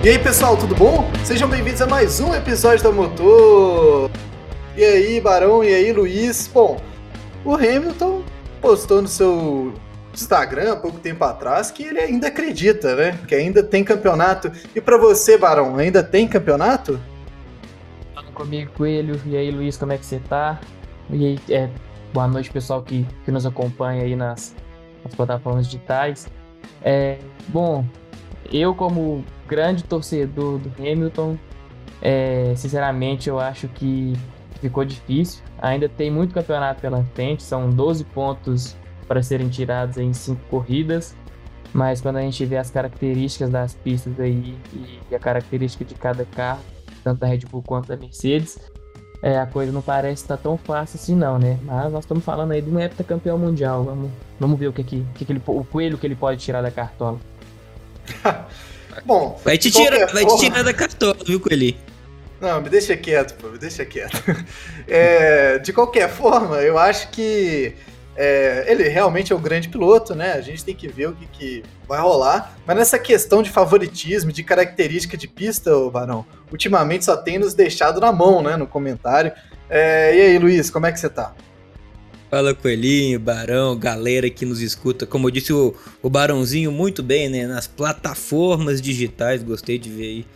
E aí pessoal, tudo bom? Sejam bem-vindos a mais um episódio da Motor. E aí, Barão, e aí, Luiz? Bom, o Hamilton postou no seu Instagram há pouco tempo atrás que ele ainda acredita, né? Que ainda tem campeonato. E para você, Barão, ainda tem campeonato? Falando comigo, Coelho. E aí, Luiz, como é que você tá? E aí, é, boa noite, pessoal que, que nos acompanha aí nas, nas plataformas digitais. É, bom, eu como grande torcedor do Hamilton, é, sinceramente eu acho que ficou difícil. Ainda tem muito campeonato pela frente, são 12 pontos para serem tirados em 5 corridas. Mas quando a gente vê as características das pistas aí e a característica de cada carro, tanto da Red Bull quanto da Mercedes, é, a coisa não parece estar tão fácil assim não, né? Mas nós estamos falando aí de um heptacampeão mundial. Vamos, vamos ver o que, que, que ele, o coelho que ele pode tirar da cartola. Bom, vai te, tirar, vai te tirar da cartola, viu, Coelho? Não, me deixa quieto, pô, me deixa quieto. É, de qualquer forma, eu acho que é, ele realmente é um grande piloto, né? A gente tem que ver o que, que, vai rolar. Mas nessa questão de favoritismo, de característica de pista, ô Barão, ultimamente só tem nos deixado na mão, né? No comentário. É, e aí, Luiz, como é que você tá? Fala Coelhinho, Barão, galera que nos escuta. Como eu disse o, o Barãozinho muito bem, né? Nas plataformas digitais, gostei de ver aí.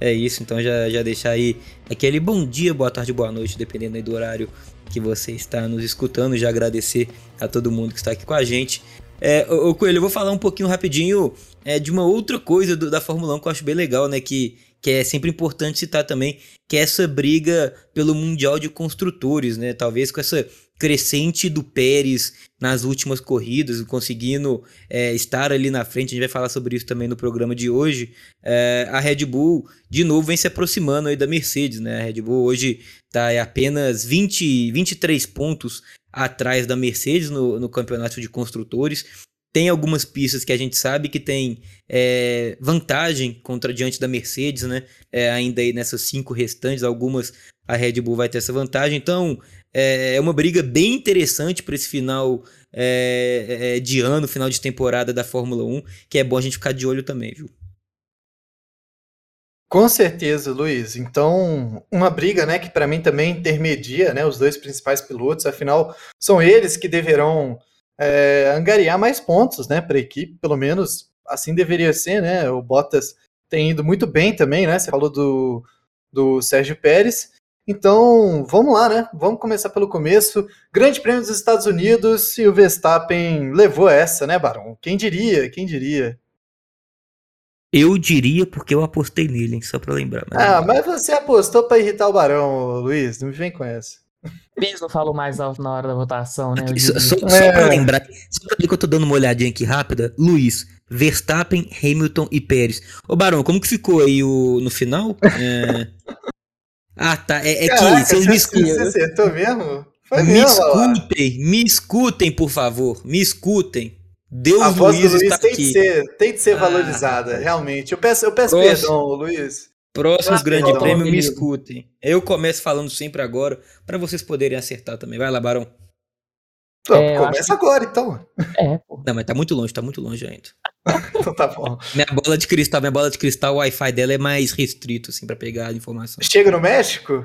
É isso, então já, já deixar aí aquele bom dia, boa tarde, boa noite, dependendo aí do horário que você está nos escutando. Já agradecer a todo mundo que está aqui com a gente. É, o, Coelho, eu vou falar um pouquinho rapidinho é, de uma outra coisa do, da Fórmula 1 que eu acho bem legal, né? Que, que é sempre importante citar também, que é essa briga pelo Mundial de Construtores, né? Talvez com essa crescente do Pérez nas últimas corridas, conseguindo é, estar ali na frente. A gente vai falar sobre isso também no programa de hoje. É, a Red Bull, de novo, vem se aproximando aí da Mercedes, né? A Red Bull hoje está apenas 20, 23 pontos atrás da Mercedes no, no campeonato de construtores. Tem algumas pistas que a gente sabe que tem é, vantagem contra diante da Mercedes, né? É, ainda aí nessas cinco restantes, algumas a Red Bull vai ter essa vantagem. Então, é, é uma briga bem interessante para esse final é, é, de ano, final de temporada da Fórmula 1, que é bom a gente ficar de olho também, viu? Com certeza, Luiz. Então, uma briga, né, que para mim também intermedia, né, os dois principais pilotos. Afinal, são eles que deverão é, angariar mais pontos, né, para a equipe. Pelo menos assim deveria ser, né. O Bottas tem ido muito bem também, né. Você falou do, do Sérgio Pérez. Então, vamos lá, né? Vamos começar pelo começo. Grande Prêmio dos Estados Unidos e o Verstappen levou essa, né, Barão? Quem diria? Quem diria? Eu diria porque eu apostei nele, hein? só pra lembrar. Mas ah, mas você apostou pra irritar o Barão, Luiz. Não me vem com essa. Eles não falam mais alto na hora da votação, né? Aqui, só, só, é. só pra lembrar, só pra ver que eu tô dando uma olhadinha aqui rápida. Luiz, Verstappen, Hamilton e Pérez. Ô, Barão, como que ficou aí o, no final? É... Ah, tá. É, é Caraca, que vocês me escutem. Você acertou mesmo? Foi me mesmo, escutem, lá. me escutem, por favor. Me escutem. Deus a voz Luiz do Luiz tem, aqui. De ser, tem de ser ah, valorizada, realmente. Eu peço, eu peço Próximo, perdão, Luiz. Próximos Grande Prêmio, me escutem. Eu começo falando sempre agora, para vocês poderem acertar também. Vai lá, Barão. É, começa agora, então. É, pô. Não, mas tá muito longe, tá muito longe ainda. então tá bom. Minha bola de cristal, minha bola de cristal, o Wi-Fi dela é mais restrito, assim, pra pegar a informação. Chega no México?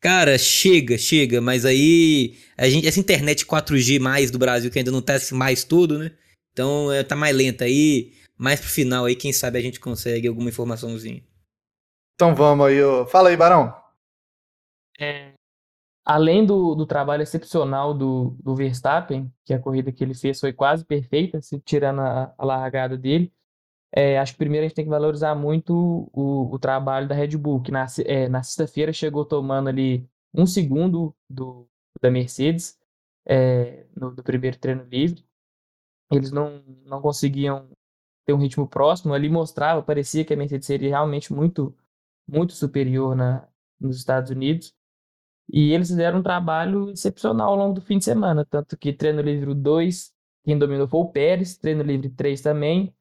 Cara, chega, chega, mas aí a gente, essa internet 4G mais do Brasil, que ainda não tá assim mais tudo, né? Então é, tá mais lenta aí. Mais pro final aí, quem sabe a gente consegue alguma informaçãozinha. Então vamos aí, ó. fala aí, Barão. É, além do, do trabalho excepcional do, do Verstappen, que a corrida que ele fez foi quase perfeita, se tirando a, a largada dele, é, acho que primeiro a gente tem que valorizar muito o, o trabalho da Red Bull, que na, é, na sexta-feira chegou tomando ali um segundo do, da Mercedes é, no, no, primeiro treino livre. Eles não, não conseguiam ter um ritmo próximo, ali mostrava, parecia que a Mercedes seria realmente muito, muito superior na, nos Estados Unidos. E eles fizeram um trabalho excepcional ao longo do fim de semana, tanto que treino livre 2, quem dominou foi o Pérez, treino livre 3 também,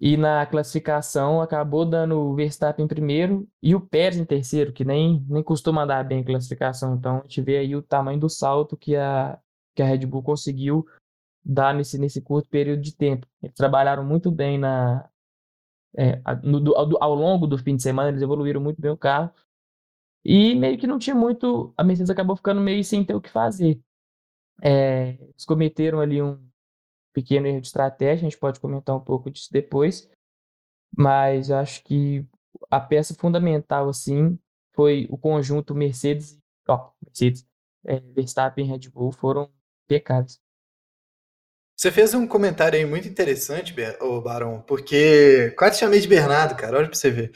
e na classificação acabou dando o Verstappen em primeiro e o Pérez em terceiro, que nem, nem costuma andar bem em classificação. Então a gente vê aí o tamanho do salto que a, que a Red Bull conseguiu dar nesse, nesse curto período de tempo. Eles trabalharam muito bem na, é, no, ao, longo do fim de semana, eles evoluíram muito bem o carro. E meio que não tinha muito. A Mercedes acabou ficando meio sem ter o que fazer. É, eles cometeram ali um pequeno erro de estratégia, a gente pode comentar um pouco disso depois. Mas acho que a peça fundamental, assim, foi o conjunto Mercedes, ó, Mercedes, é, Verstappen e Red Bull foram impecáveis. Você fez um comentário aí muito interessante, o Barão, porque quase chamei de Bernardo, cara, olha pra você ver.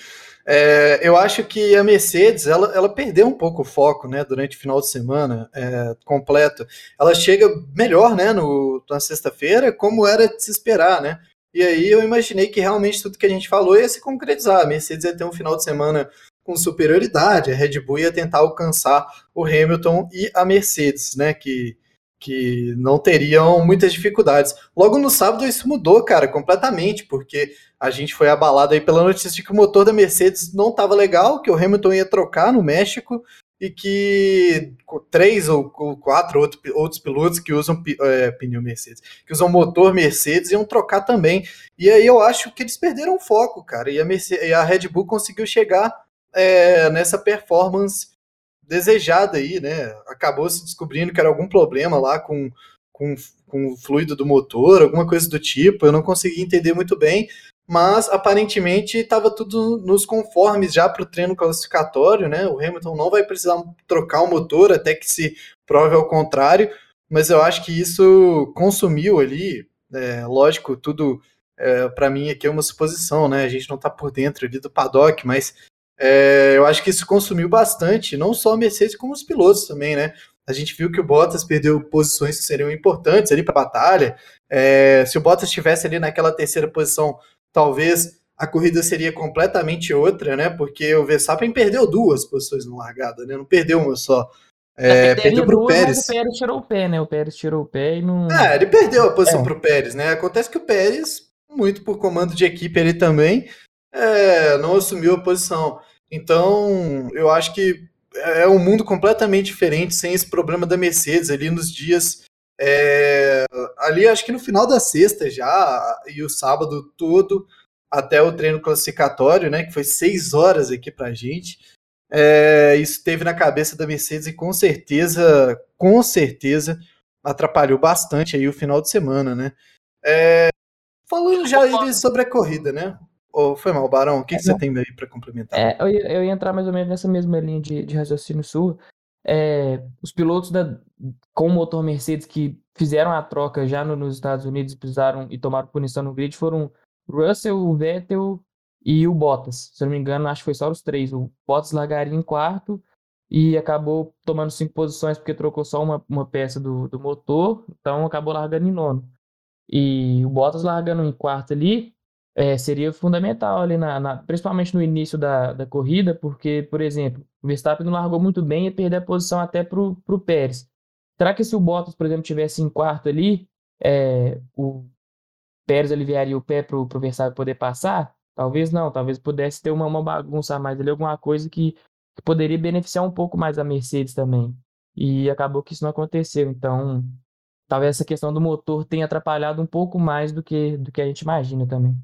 É, eu acho que a Mercedes, ela, ela perdeu um pouco o foco, né, durante o final de semana é, completo. Ela chega melhor, né, no, na sexta-feira, como era de se esperar, né. E aí eu imaginei que realmente tudo que a gente falou ia se concretizar. A Mercedes ia ter um final de semana com superioridade, a Red Bull ia tentar alcançar o Hamilton e a Mercedes, né, que que não teriam muitas dificuldades. Logo no sábado isso mudou, cara, completamente, porque a gente foi abalado aí pela notícia de que o motor da Mercedes não estava legal, que o Hamilton ia trocar no México e que três ou quatro outros pilotos que usam é, pneu Mercedes, que usam motor Mercedes, iam trocar também. E aí eu acho que eles perderam o foco, cara, e a, Mercedes, e a Red Bull conseguiu chegar é, nessa performance desejada aí, né? Acabou se descobrindo que era algum problema lá com, com, com o fluido do motor, alguma coisa do tipo. Eu não consegui entender muito bem, mas aparentemente estava tudo nos conformes já para o treino classificatório, né? O Hamilton não vai precisar trocar o motor até que se prove ao contrário, mas eu acho que isso consumiu ali, é, lógico, tudo é, para mim aqui é uma suposição, né? A gente não está por dentro ali do paddock, mas é, eu acho que isso consumiu bastante, não só a Mercedes, como os pilotos também, né? A gente viu que o Bottas perdeu posições que seriam importantes ali para a batalha. É, se o Bottas estivesse ali naquela terceira posição, talvez a corrida seria completamente outra, né? Porque o Verstappen perdeu duas posições na largada, né? Não perdeu uma só. É, perdeu para o Pérez. o Pérez tirou o pé, né? O Pérez tirou o pé e não. É, ele perdeu a posição é. para o Pérez, né? Acontece que o Pérez, muito por comando de equipe ali também, é, não assumiu a posição. Então, eu acho que é um mundo completamente diferente sem esse problema da Mercedes ali nos dias. É, ali, acho que no final da sexta já, e o sábado todo, até o treino classificatório, né, que foi seis horas aqui pra gente. É, isso teve na cabeça da Mercedes e com certeza, com certeza, atrapalhou bastante aí o final de semana, né? É, falando já sobre a corrida, né? Oh, foi mal, Barão, o que, é, que você tem aí para complementar? É, eu, ia, eu ia entrar mais ou menos nessa mesma linha de, de raciocínio sua. É, os pilotos da, com o motor Mercedes que fizeram a troca já no, nos Estados Unidos precisaram e tomaram punição no grid foram Russell, o Vettel e o Bottas. Se eu não me engano, acho que foi só os três. O Bottas largaria em quarto e acabou tomando cinco posições porque trocou só uma, uma peça do, do motor, então acabou largando em nono. E o Bottas largando em quarto ali, é, seria fundamental ali, na, na, principalmente no início da, da corrida, porque, por exemplo, o Verstappen não largou muito bem e perder a posição até para o Pérez. Será que se o Bottas, por exemplo, tivesse em quarto ali, é, o Pérez aliviaria o pé para o Verstappen poder passar? Talvez não, talvez pudesse ter uma, uma bagunça a mais ali, alguma coisa que, que poderia beneficiar um pouco mais a Mercedes também. E acabou que isso não aconteceu. Então, talvez essa questão do motor tenha atrapalhado um pouco mais do que, do que a gente imagina também.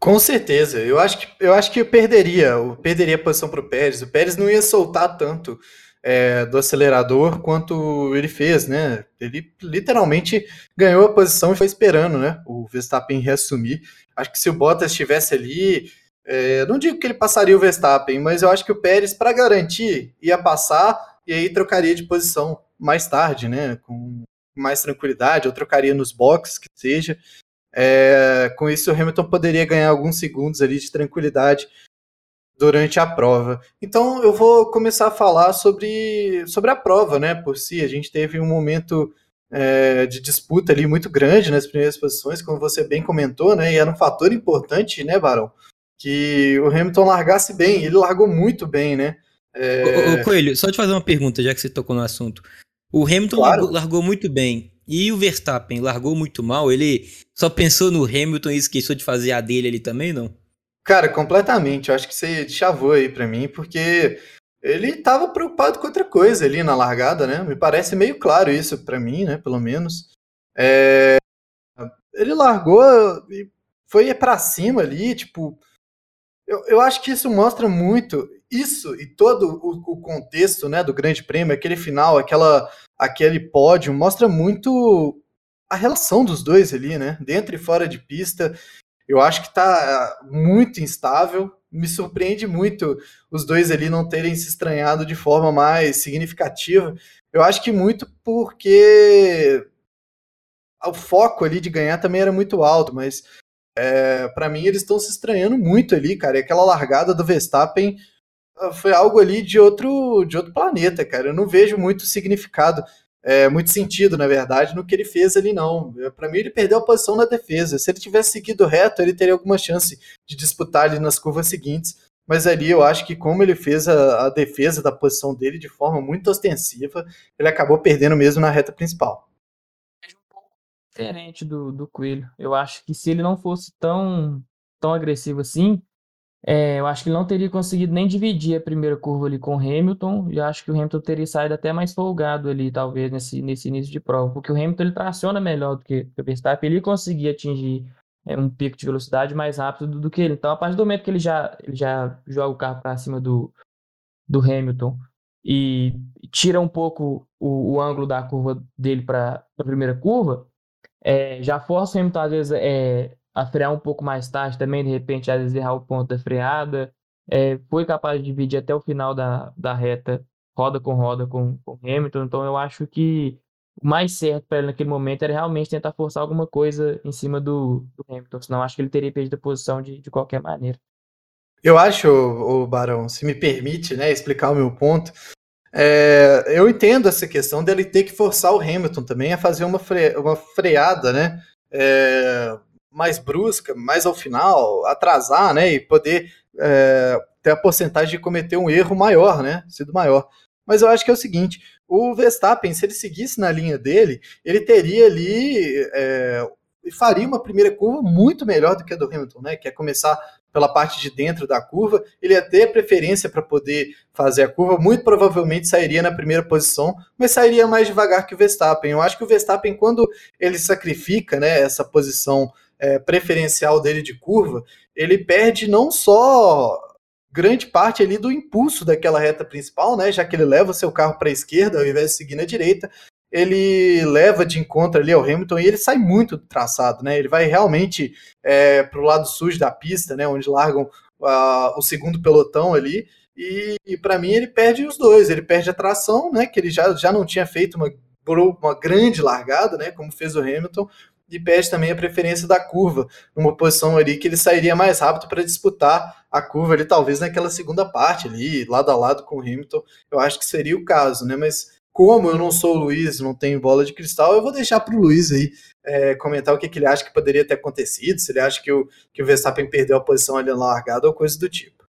Com certeza. Eu acho que eu acho que eu perderia, eu perderia a posição para o Pérez. O Pérez não ia soltar tanto é, do acelerador quanto ele fez, né? Ele literalmente ganhou a posição e foi esperando, né? O Verstappen reassumir. Acho que se o Bottas estivesse ali, é, não digo que ele passaria o Verstappen, mas eu acho que o Pérez, para garantir, ia passar e aí trocaria de posição mais tarde, né? Com mais tranquilidade, ou trocaria nos boxes, que seja. É, com isso, o Hamilton poderia ganhar alguns segundos ali de tranquilidade durante a prova. Então, eu vou começar a falar sobre, sobre a prova, né? Por si, a gente teve um momento é, de disputa ali muito grande nas primeiras posições, como você bem comentou, né? E era um fator importante, né, Barão? Que o Hamilton largasse bem. Ele largou muito bem, né? É... Ô, ô, Coelho, só te fazer uma pergunta, já que você tocou no assunto. O Hamilton claro. largou, largou muito bem. E o Verstappen largou muito mal, ele só pensou no Hamilton e esqueceu de fazer a dele ali também, não? Cara, completamente. Eu acho que você chavou aí para mim, porque ele estava preocupado com outra coisa ali na largada, né? Me parece meio claro isso para mim, né? Pelo menos. É... Ele largou e foi para cima ali, tipo. Eu, eu acho que isso mostra muito isso e todo o, o, contexto né, do Grande Prêmio, aquele final, aquela, aquele pódio, mostra muito a relação dos dois ali, né? Dentro e fora de pista. Eu acho que tá muito instável. Me surpreende muito os dois ali não terem se estranhado de forma mais significativa. Eu acho que muito porque o foco ali de ganhar também era muito alto, mas é, para mim eles estão se estranhando muito ali, cara. E aquela largada do Verstappen ah, foi algo ali de outro, de outro planeta, cara. Eu não vejo muito significado, é, muito sentido, na verdade, no que ele fez ali, não. Para mim, ele perdeu a posição na defesa. Se ele tivesse seguido reto, ele teria alguma chance de disputar ali nas curvas seguintes. Mas ali eu acho que, como ele fez a, a defesa da posição dele de forma muito ostensiva, ele acabou perdendo mesmo na reta principal diferente do, do Coelho. Eu acho que se ele não fosse tão, tão agressivo assim, é, eu acho que ele não teria conseguido nem dividir a primeira curva ali com o Hamilton. E acho que o Hamilton teria saído até mais folgado ali, talvez, nesse, nesse início de prova. Porque o Hamilton ele traciona melhor do que, o Verstappen. Ele conseguia atingir é, um pico de velocidade mais rápido do, do, que ele. Então, a partir do momento que ele já, ele já joga o carro para cima do, do Hamilton e tira um pouco o, o ângulo da curva dele para a primeira curva, é, já força o Hamilton, às vezes, é, a frear um pouco mais tarde também, de repente, às vezes, errar o ponto da freada. É, foi capaz de dividir até o final da, da reta, roda com roda com o Hamilton. Então, eu acho que o mais certo para ele naquele momento era realmente tentar forçar alguma coisa em cima do, do Hamilton. Senão, acho que ele teria perdido a posição de, de qualquer maneira. Eu acho, o Barão, se me permite né, explicar o meu ponto, é, eu entendo essa questão dele ter que forçar o Hamilton também a fazer uma, fre uma freada, né? É, mais brusca, mais ao final, atrasar, né? E poder é, ter a porcentagem de cometer um erro maior, né? Sido maior. Mas eu acho que é o seguinte: o Verstappen, se ele seguisse na linha dele, ele teria ali. É, faria uma primeira curva muito melhor do que a do Hamilton, né? Que é começar pela parte de dentro da curva, ele ia ter preferência para poder fazer a curva, muito provavelmente sairia na primeira posição, mas sairia mais devagar que o Verstappen. Eu acho que o Verstappen, quando ele sacrifica né, essa posição é, preferencial dele de curva, ele perde não só grande parte ali do impulso daquela reta principal, né, já que ele leva o seu carro para a esquerda ao invés de seguir na direita, ele leva de encontro ali ao Hamilton e ele sai muito do traçado, né? Ele vai realmente é, para o lado sujo da pista, né? Onde largam o segundo pelotão ali. E, e para mim ele perde os dois. Ele perde a tração, né? Que ele já, já não tinha feito uma, uma grande largada, né? Como fez o Hamilton. E perde também a preferência da curva, numa posição ali que ele sairia mais rápido para disputar a curva ali, talvez naquela segunda parte ali, lado a lado com o Hamilton. Eu acho que seria o caso, né? Mas como eu não sou o Luiz, não tenho bola de cristal, eu vou deixar para o Luiz aí é, comentar o que, que, ele acha que poderia ter acontecido, se ele acha que o, que o Verstappen perdeu a posição ali na largada ou coisa do tipo.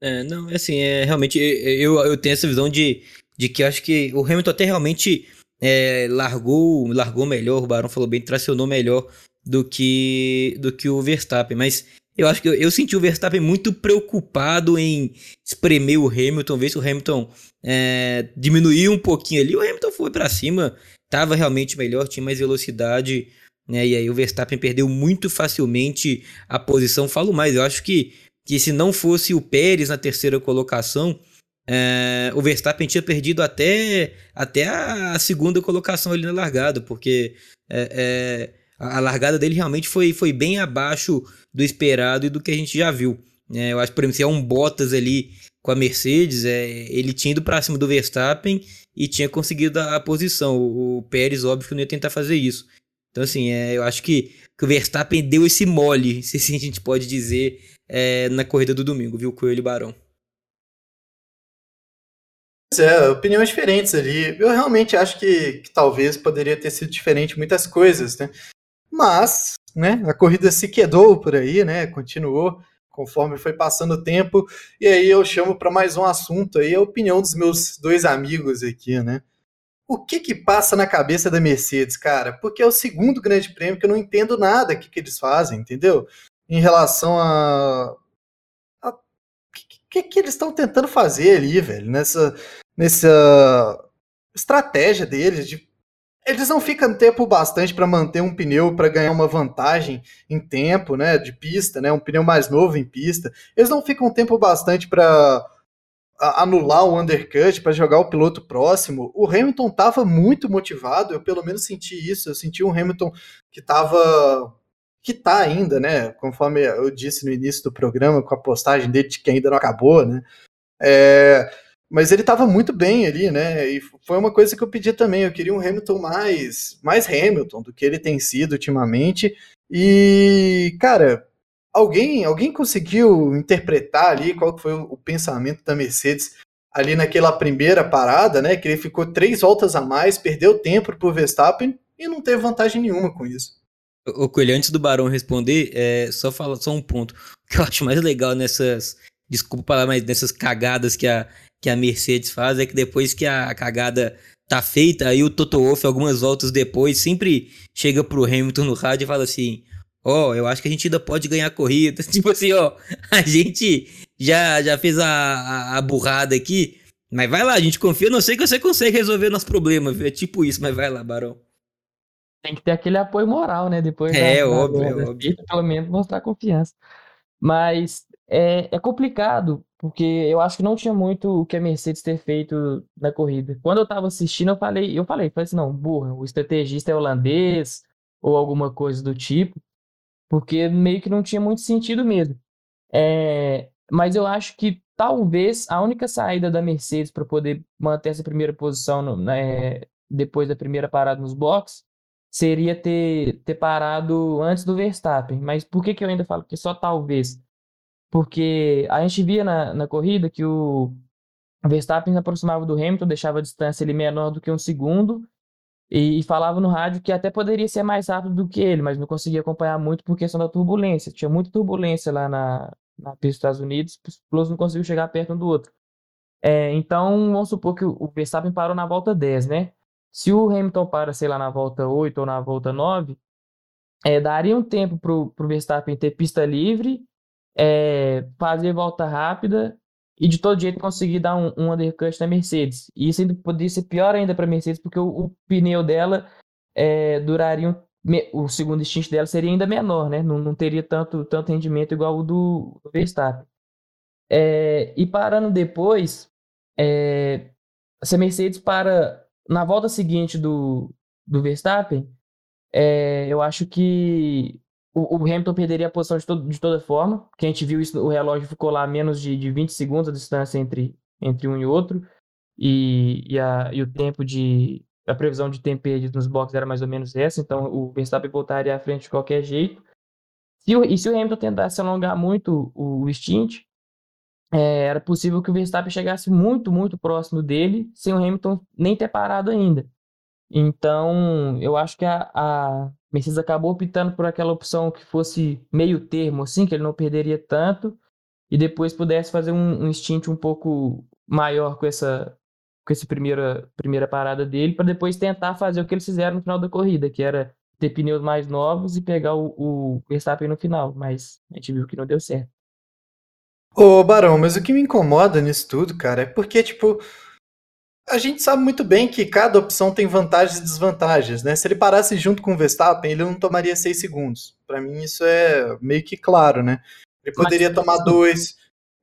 É, não, assim, é, realmente eu, eu tenho essa visão de, de que acho que o Hamilton até realmente é, largou, largou melhor, o Barão falou bem, tracionou melhor do que, do que o Verstappen, mas eu acho que eu, eu, senti o Verstappen muito preocupado em espremer o Hamilton, ver se o Hamilton é, diminuiu um pouquinho ali. O Hamilton foi para cima, estava realmente melhor, tinha mais velocidade, né? E aí o Verstappen perdeu muito facilmente a posição. Falo mais, eu acho que, que se não fosse o Pérez na terceira colocação, é, o Verstappen tinha perdido até, até a segunda colocação ali na largada, porque é, é, a largada dele realmente foi, foi bem abaixo do esperado e do que a gente já viu. É, eu acho que, por exemplo, se é um Bottas ali com a Mercedes, é, ele tinha ido para cima do Verstappen e tinha conseguido a, a posição. O, o, Pérez, óbvio, não ia tentar fazer isso. Então, assim, eu acho que, que, o Verstappen deu esse mole, se assim a gente pode dizer, na corrida do domingo, viu, Coelho e Barão? É, opiniões diferentes ali. Eu realmente acho que, que, talvez poderia ter sido diferente muitas coisas, né? Mas, né, a corrida se quedou por aí, né? Continuou conforme foi passando o tempo. E aí eu chamo para mais um assunto aí, a opinião dos meus dois amigos aqui, né? O que que passa na cabeça da Mercedes, cara? Porque é o segundo grande prêmio que eu não entendo nada que, que eles fazem, entendeu? Em relação a. O que, que eles estão tentando fazer ali, velho? Nessa, nessa estratégia deles de eles não ficam tempo bastante para manter um pneu para ganhar uma vantagem em tempo, né, de pista, né, um pneu mais novo em pista. Eles não ficam tempo bastante para anular o undercut, para jogar o piloto próximo. O Hamilton estava muito motivado, eu pelo menos senti isso. Eu senti um Hamilton que estava que tá ainda, né? Conforme eu disse no início do programa, com a postagem dele de que ainda não acabou, né? É, mas ele estava muito bem ali, né? E foi uma coisa que eu pedi também. Eu queria um Hamilton mais, mais Hamilton do que ele tem sido ultimamente. E, cara, alguém, alguém conseguiu interpretar ali qual foi o pensamento da Mercedes ali naquela primeira parada, né? Que ele ficou três voltas a mais, perdeu tempo para o Verstappen e não teve vantagem nenhuma com isso. O Coelho, antes do Barão responder, é, só fala só um ponto. O que eu acho mais legal nessas. Desculpa falar, mas nessas cagadas que a, que a Mercedes faz é que depois que a cagada tá feita, aí o Toto Wolff, algumas voltas depois, sempre chega pro Hamilton no rádio e fala assim: Ó, oh, eu acho que a gente ainda pode ganhar a corrida. Tipo assim, ó, a gente já, já fez a, a, a, burrada aqui, mas vai lá, a gente confia, não sei que você consegue resolver nosso problema, viu? É tipo isso, mas vai lá, Barão. Tem que ter aquele apoio moral, né? Depois é, da, óbvio, da, é óbvio. pelo menos mostrar confiança. Mas é, é complicado, porque eu acho que não tinha muito o que a Mercedes ter feito na corrida. Quando eu tava assistindo, eu falei, eu falei, falei assim, não, burra, o estrategista é holandês ou alguma coisa do tipo, porque meio que não tinha muito sentido mesmo. É, mas eu acho que talvez a única saída da Mercedes para poder manter essa primeira posição no, né, depois da primeira parada nos boxes seria ter, ter parado antes do Verstappen. Mas por que, que eu ainda falo que só talvez? Porque a gente via na, na corrida que o Verstappen se aproximava do Hamilton, deixava a distância ele menor do que um segundo, e, e, falava no rádio que até poderia ser mais rápido do que ele, mas não conseguia acompanhar muito por questão da turbulência. Tinha muita turbulência lá na, na pista dos Estados Unidos, os pilotos não conseguiam chegar perto um do outro. É, então, vamos supor que o Verstappen parou na volta 10, né? Se o Hamilton para, sei lá, na volta 8 ou na volta 9, é, daria um tempo para o Verstappen ter pista livre, é, fazer volta rápida e de todo jeito conseguir dar um, um undercut na Mercedes. E isso ainda poderia ser pior ainda para a Mercedes, porque o, o, pneu dela é, duraria. Um, o segundo stint dela seria ainda menor, né? Não, não teria tanto, tanto rendimento igual o do, do Verstappen. É, e parando depois, é, se a Mercedes para na volta seguinte do, do Verstappen, é, eu acho que o, o, Hamilton perderia a posição de, todo, de toda forma, porque a gente viu isso, o relógio ficou lá menos de, de 20 segundos a distância entre, entre um e outro, e, e, a, e o tempo de. A previsão de tempo perdido nos boxes era mais ou menos essa, então o Verstappen voltaria à frente de qualquer jeito. Se o, e se o Hamilton tentasse alongar muito o, o stint, é, era possível que o Verstappen chegasse muito, muito próximo dele, sem o Hamilton nem ter parado ainda. Então, eu acho que a, a Mercedes acabou optando por aquela opção que fosse meio termo, assim, que ele não perderia tanto, e depois pudesse fazer um, um stint um pouco maior com essa com essa primeira, primeira parada dele, para depois tentar fazer o que eles fizeram no final da corrida, que era ter pneus mais novos e pegar o, o Verstappen no final, mas a gente viu que não deu certo. Ô, Barão, mas o que me incomoda nisso tudo, cara, é porque, tipo, a gente sabe muito bem que cada opção tem vantagens e desvantagens, né? Se ele parasse junto com o Verstappen, ele não tomaria seis segundos. Para mim, isso é meio que claro, né? Ele poderia mas... tomar dois,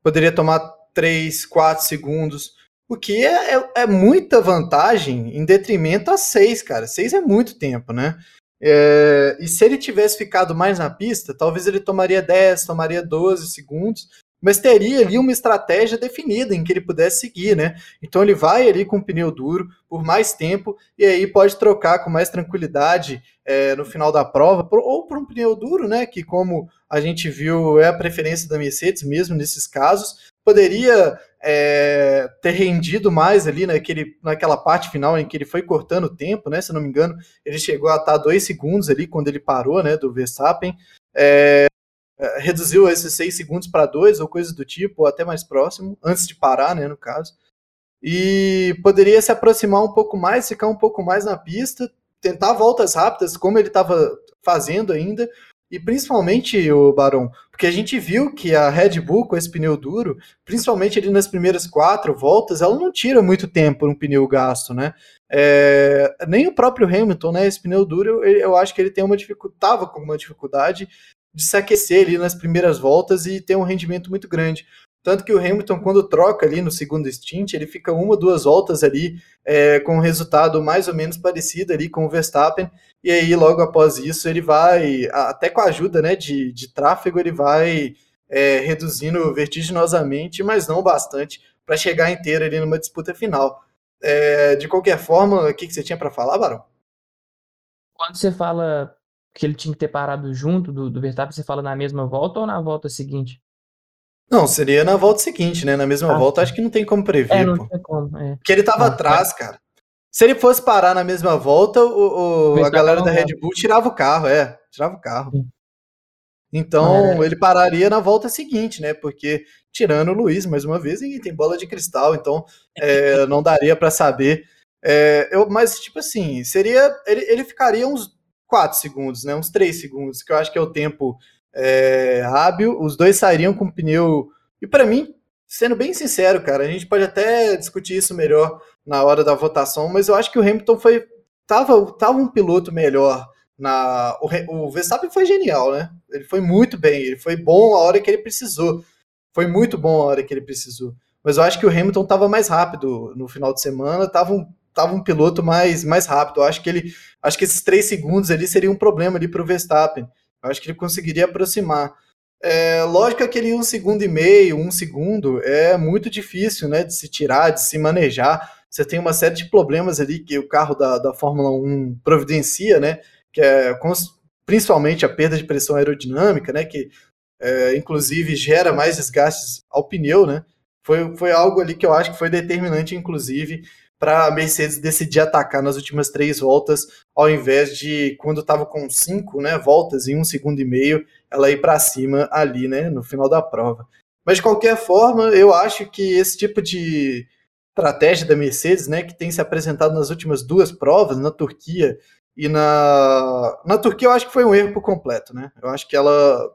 poderia tomar três, quatro segundos, o que é, é, é, muita vantagem em detrimento a seis, cara. Seis é muito tempo, né? É, e se ele tivesse ficado mais na pista, talvez ele tomaria 10, tomaria 12 segundos, mas teria ali uma estratégia definida em que ele pudesse seguir, né? Então ele vai ali com o pneu duro por mais tempo e aí pode trocar com mais tranquilidade é, no final da prova, ou por um pneu duro, né? Que como a gente viu é a preferência da Mercedes mesmo nesses casos, poderia é, ter rendido mais ali naquele, naquela parte final em que ele foi cortando o tempo, né? Se não me engano, ele chegou a estar dois segundos ali quando ele parou, né? Do Verstappen. É, reduziu esses seis segundos para dois ou coisa do tipo, ou até mais próximo, antes de parar, né, no caso. E poderia se aproximar um pouco mais, ficar um pouco mais na pista, tentar voltas rápidas, como ele estava fazendo ainda, e principalmente o Barão, porque a gente viu que a Red Bull com esse pneu duro, principalmente ali nas primeiras quatro voltas, ela não tira muito tempo um pneu gasto, né? É, nem o próprio Hamilton, né? Esse pneu duro, eu, eu acho que ele tem uma dificuldade, tava com uma dificuldade de se aquecer ali nas primeiras voltas e ter um rendimento muito grande. Tanto que o Hamilton, quando troca ali no segundo stint, ele fica uma, duas voltas ali é, com um resultado mais ou menos parecido ali com o Verstappen. E aí, logo após isso, ele vai, até com a ajuda né, de, de tráfego, ele vai é, reduzindo vertiginosamente, mas não bastante, para chegar inteiro ali numa disputa final. É, de qualquer forma, o que, que você tinha para falar, Barão? Quando você fala que ele tinha que ter parado junto do, do Verstappen, você fala na mesma volta ou na volta seguinte? Não, seria na volta seguinte, né? Na mesma ah, volta, acho que não tem como prever. É, não pô. tem como. É. Porque ele tava atrás, é. cara. Se ele fosse parar na mesma volta, o, o a galera da Red Bull tirava o carro, é. Tirava o carro. Sim. Então, é. ele pararia na volta seguinte, né? Porque, tirando o Luiz, mais uma vez, ninguém tem bola de cristal, então é, não daria para saber. É, eu, mas, tipo assim, seria. Ele, ele ficaria uns 4 segundos, né? Uns 3 segundos, que eu acho que é o tempo é, hábil, os dois sairiam com pneu. E para mim, sendo bem sincero, cara, a gente pode até discutir isso melhor na hora da votação, mas eu acho que o Hamilton foi. Tava, tava um piloto melhor. Na, o, o Verstappen foi genial, né? Ele foi muito bem, ele foi bom a hora que ele precisou. Foi muito bom a hora que ele precisou. Mas eu acho que o Hamilton estava mais rápido no final de semana, estava um, tava um piloto mais, mais rápido. Eu acho que ele. Acho que esses três segundos ali seria um problema ali para o Verstappen. Eu acho que ele conseguiria aproximar. É, lógico que aquele um segundo e meio, um segundo, é muito difícil né, de se tirar, de se manejar. Você tem uma série de problemas ali que o carro da, da Fórmula 1 providencia, né? Que é principalmente a perda de pressão aerodinâmica, né? Que é, inclusive gera mais desgastes ao pneu, né? Foi, foi algo ali que eu acho que foi determinante, inclusive, para a Mercedes decidir atacar nas últimas três voltas, ao invés de, quando estava com cinco né, voltas em um segundo e meio, ela ir para cima ali né, no final da prova. Mas, de qualquer forma, eu acho que esse tipo de estratégia da Mercedes, né, que tem se apresentado nas últimas duas provas, na Turquia e na. Na Turquia, eu acho que foi um erro por completo. Né? Eu acho que ela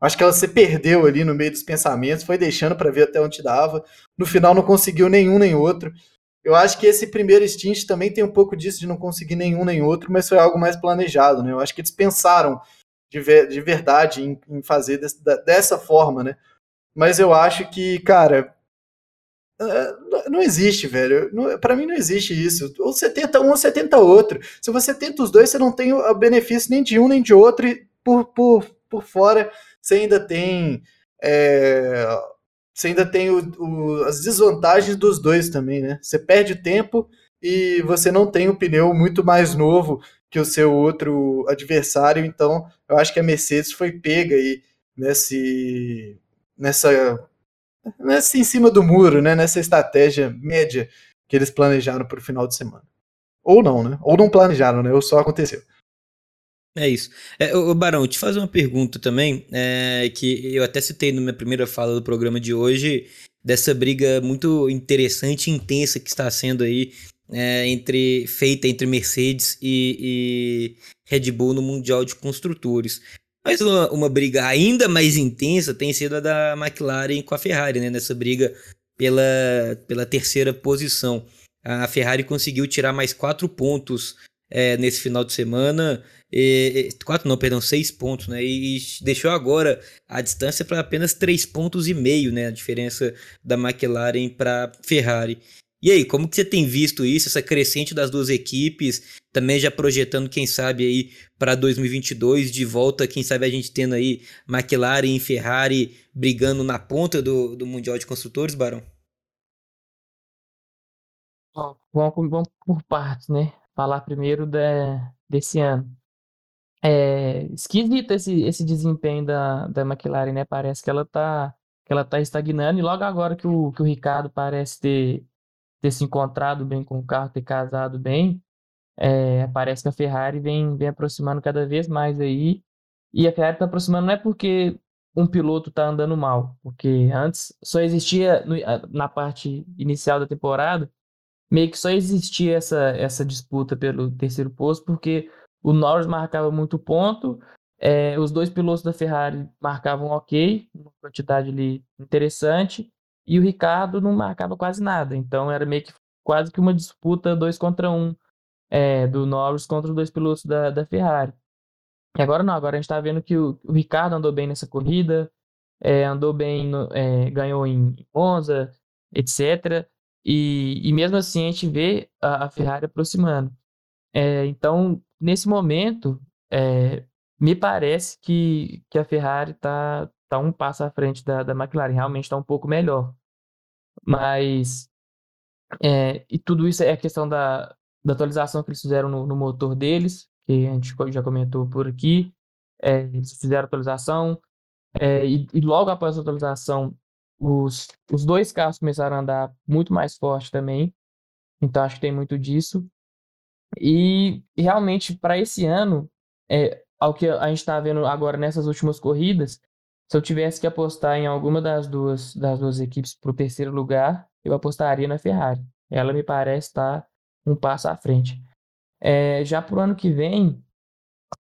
Acho que ela se perdeu ali no meio dos pensamentos, foi deixando para ver até onde dava. No final não conseguiu nenhum nem outro. Eu acho que esse primeiro stint também tem um pouco disso de não conseguir nenhum nem outro, mas foi algo mais planejado, né? Eu acho que eles pensaram de, ver, de verdade em, em fazer desse, dessa forma, né? Mas eu acho que, cara, é, não existe, velho. Para mim não existe isso. Ou você tenta um ou você tenta outro. Se você tenta os dois, você não tem o benefício nem de um nem de outro. E por, por, por fora, você ainda tem é, você ainda tem o, o, as desvantagens dos dois também, né? Você perde tempo e você não tem um pneu muito mais novo que o seu outro adversário, então eu acho que a Mercedes foi pega aí nesse nessa nessa em cima do muro, né? Nessa estratégia média que eles planejaram para o final de semana. Ou não, né? Ou não planejaram, né? Ou só aconteceu. É isso. É, Barão, te fazer uma pergunta também, é, que eu até citei na minha primeira fala do programa de hoje, dessa briga muito interessante e intensa que está sendo aí é, entre feita entre Mercedes e, e, Red Bull no Mundial de Construtores. Mas uma, uma, briga ainda mais intensa tem sido a da McLaren com a Ferrari, né? Nessa briga pela, pela terceira posição. A Ferrari conseguiu tirar mais quatro pontos é, nesse final de semana. E, quatro não, perdão, seis pontos, né? E, deixou agora a distância para apenas três pontos e meio, né? A diferença da McLaren para Ferrari. E aí, como que você tem visto isso, essa crescente das duas equipes, também já projetando, quem sabe aí para 2022, de volta, quem sabe a gente tendo aí McLaren e Ferrari brigando na ponta do, do Mundial de Construtores, Barão? Vamos, vamos por partes, né? Falar primeiro da, desse ano. É esquisito esse, esse desempenho da, da McLaren, né? Parece que ela tá, que ela tá estagnando, e logo agora que o, que o Ricardo parece ter, ter se encontrado bem com o carro, ter casado bem, é, parece que a Ferrari vem, vem aproximando cada vez mais aí. E a Ferrari está aproximando não é porque um piloto está andando mal, porque antes só existia na parte inicial da temporada, meio que só existia essa, essa disputa pelo terceiro posto, porque o Norris marcava muito ponto é, os dois pilotos da Ferrari marcavam ok, uma quantidade ali interessante, e o Ricardo não marcava quase nada. Então era meio que quase que uma disputa dois contra um é, do Norris contra os dois pilotos da, da Ferrari. E agora não, agora a gente está vendo que o, o, Ricardo andou bem nessa corrida, é, andou bem, no, é, ganhou em Monza, etc. E, e mesmo assim a gente vê a, a Ferrari aproximando. É, então, nesse momento, é, me parece que, que a Ferrari está tá um passo à frente da, da McLaren, realmente está um pouco melhor. Mas, é, e tudo isso é questão da, da atualização que eles fizeram no, no motor deles, que a gente já comentou por aqui. É, eles fizeram atualização, é, e, e, logo após a atualização, os, os dois carros começaram a andar muito mais forte também. Então, acho que tem muito disso. E, realmente, para esse ano, é, ao que a gente está vendo agora nessas últimas corridas, se eu tivesse que apostar em alguma das duas, das duas equipes para o terceiro lugar, eu apostaria na Ferrari. Ela me parece estar tá um passo à frente. É, já para o ano que vem,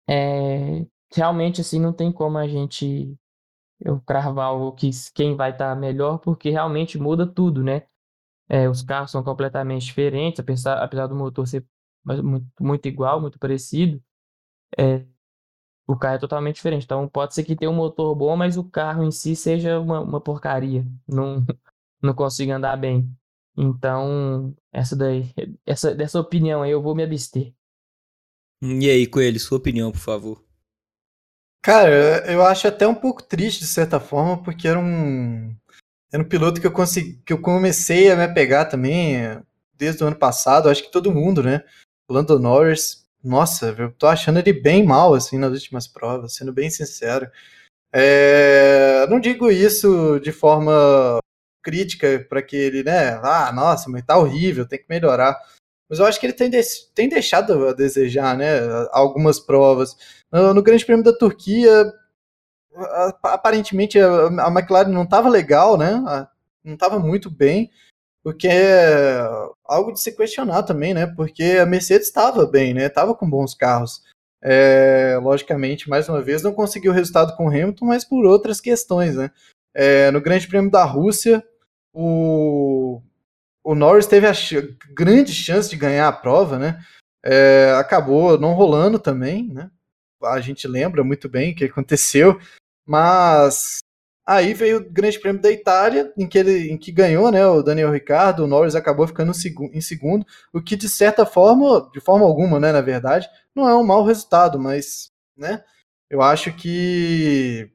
é, realmente assim não tem como a gente eu cravar o que quem vai estar tá melhor, porque realmente muda tudo, né? É, os carros são completamente diferentes, apesar, apesar do motor ser muito, muito igual, muito parecido. É, o carro é totalmente diferente. Então pode ser que tenha um motor bom, mas o carro em si seja uma, uma porcaria. Não, não consiga andar bem. Então, essa daí, essa, dessa opinião aí eu vou me abster. E aí, Coelho, sua opinião, por favor. Cara, eu acho até um pouco triste, de certa forma, porque era um, era um piloto que eu, consegui, que eu comecei a me apegar também desde o ano passado. Acho que todo mundo, né? O Lando Norris, nossa, eu tô achando ele bem mal, assim, nas últimas provas, sendo bem sincero. É, não digo isso de forma crítica para que ele, né, ah, nossa, mas tá horrível, tem que melhorar. Mas eu acho que ele tem, de, tem deixado a desejar, né, algumas provas. No, no Grande Prêmio da Turquia, aparentemente a, a McLaren não estava legal, né, não estava muito bem, o que é algo de se questionar também, né? Porque a Mercedes estava bem, né? Estava com bons carros. É, logicamente, mais uma vez, não conseguiu o resultado com o Hamilton, mas por outras questões, né? É, no Grande Prêmio da Rússia, o, o Norris teve a ch grande chance de ganhar a prova, né? É, acabou não rolando também, né? A gente lembra muito bem o que aconteceu, mas Aí veio o Grande Prêmio da Itália, em que ele em que ganhou, né, o Daniel Ricciardo, o Norris acabou ficando em segundo, o que de certa forma, de forma alguma, né, na verdade, não é um mau resultado, mas, né, eu acho que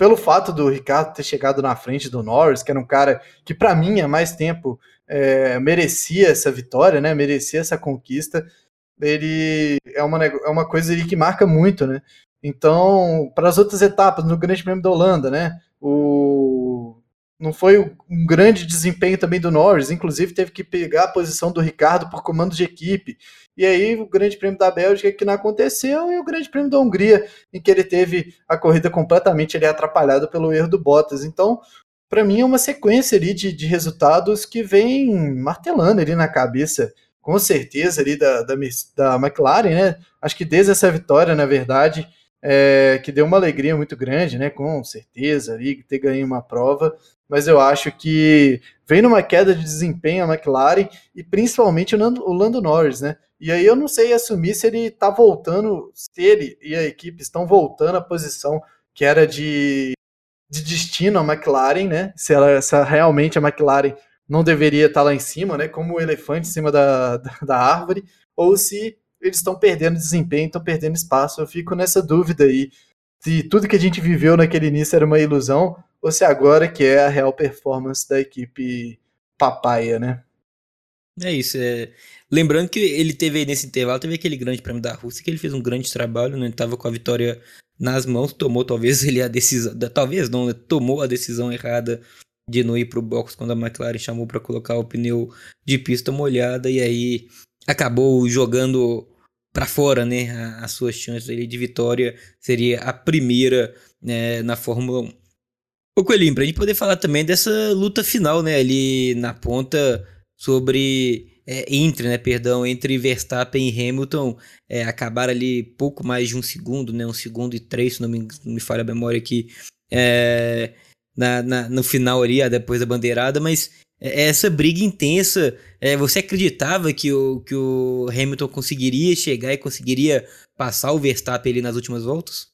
pelo fato do Ricardo ter chegado na frente do Norris, que era um cara que para mim há mais tempo é, merecia essa vitória, né, merecia essa conquista, ele é uma, é uma coisa que marca muito, né? Então, para as outras etapas, no Grande Prêmio da Holanda, né? O... Não foi um grande desempenho também do Norris, inclusive teve que pegar a posição do Ricardo por comando de equipe. E aí o Grande Prêmio da Bélgica que não aconteceu e o Grande Prêmio da Hungria, em que ele teve a corrida completamente ali, atrapalhada pelo erro do Bottas. Então, para mim é uma sequência ali de, de resultados que vem martelando ali na cabeça, com certeza ali da, da, da McLaren, né? Acho que desde essa vitória, na verdade, é, que deu uma alegria muito grande, né? Com certeza, ali, ter ganho uma prova. Mas eu acho que vem numa queda de desempenho a McLaren e principalmente o Lando, o Lando Norris, né? E aí eu não sei assumir se ele está voltando, se ele e a equipe estão voltando à posição que era de, de destino a McLaren, né? Se, ela, se realmente a McLaren não deveria estar tá lá em cima, né? Como o elefante em cima da, da, da árvore, ou se eles estão perdendo desempenho, estão perdendo espaço. Eu fico nessa dúvida aí se tudo que a gente viveu naquele início era uma ilusão ou se agora que é a real performance da equipe papaya, né? É isso. É... Lembrando que ele teve nesse intervalo, teve aquele grande prêmio da Rússia, que ele fez um grande trabalho, né? Ele tava com a vitória nas mãos, tomou talvez ele a decisão, talvez não, né? tomou a decisão errada de não ir pro box quando a McLaren chamou para colocar o pneu de pista molhada e aí acabou jogando para fora, né? As suas chances de vitória seria a primeira né, na Fórmula 1. Ô Coelhinho, pra gente poder falar também dessa luta final, né? Ali na ponta sobre é, entre, né, perdão, entre Verstappen e Hamilton é, acabaram ali pouco mais de um segundo, né, um segundo e três, se não me, não me falha a memória aqui, é, na, na, no final ali, depois da bandeirada, mas é, essa briga intensa, é, você acreditava que o, que o Hamilton conseguiria chegar e conseguiria passar o Verstappen ali nas últimas voltas?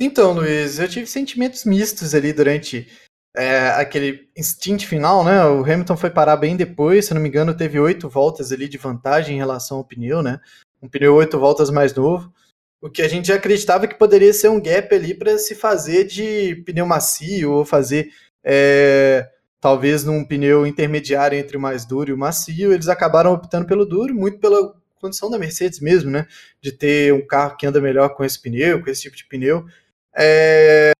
Então, Luiz, eu tive sentimentos mistos ali durante é, aquele instinto final, né? O Hamilton foi parar bem depois, se não me engano, teve oito voltas ali de vantagem em relação ao pneu, né? Um pneu oito voltas mais novo. O que a gente já acreditava que poderia ser um gap ali para se fazer de pneu macio ou fazer é, talvez num pneu intermediário entre o mais duro e o macio, eles acabaram optando pelo duro, muito pela condição da Mercedes mesmo, né? De ter um carro que anda melhor com esse pneu, com esse tipo de pneu. É...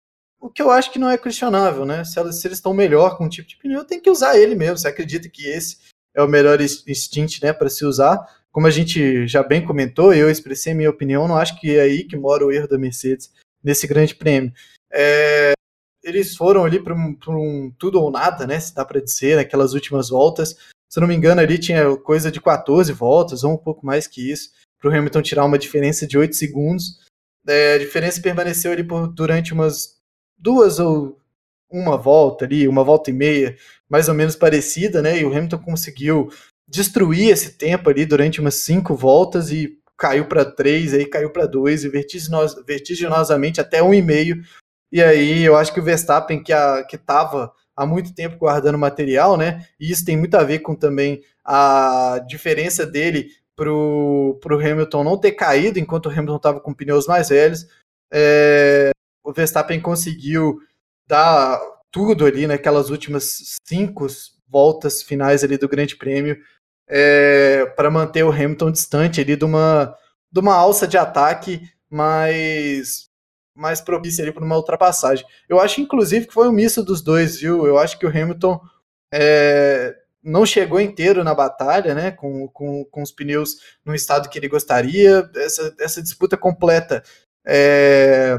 O que eu acho que não é questionável, né? Se, elas, se eles estão melhor com um tipo de pneu, tem que usar ele mesmo. Você acredita que esse é o melhor instinct, né, para se usar? Como a gente já bem comentou, eu expressei minha opinião, não acho que é aí que mora o erro da Mercedes nesse grande prêmio. É, eles foram ali para um, um, tudo ou nada, né? Se dá para dizer, naquelas últimas voltas. Se não me engano, ali tinha coisa de 14 voltas, ou um pouco mais que isso, para o Hamilton tirar uma diferença de 8 segundos. É, a diferença permaneceu ali por, durante umas duas ou uma volta ali, uma volta e meia, mais ou menos parecida, né? E o Hamilton conseguiu destruir esse tempo ali durante umas cinco voltas e caiu para três, aí caiu para dois e vertiginos, vertiginosamente até um e meio e aí eu acho que o Verstappen, que estava há muito tempo guardando material, né? E isso tem muito a ver com também a diferença dele pro, pro Hamilton não ter caído enquanto o Hamilton estava com pneus mais velhos. É, o Verstappen conseguiu dar tudo ali naquelas últimas cinco voltas finais ali do Grande Prêmio é, para manter o Hamilton distante ali de uma, de uma alça de ataque mais mais propícia ali para uma ultrapassagem. Eu acho, inclusive, que foi um misto dos dois, viu? Eu acho que o Hamilton é, não chegou inteiro na batalha, né? Com, com, com os pneus no estado que ele gostaria. Essa, essa disputa completa é,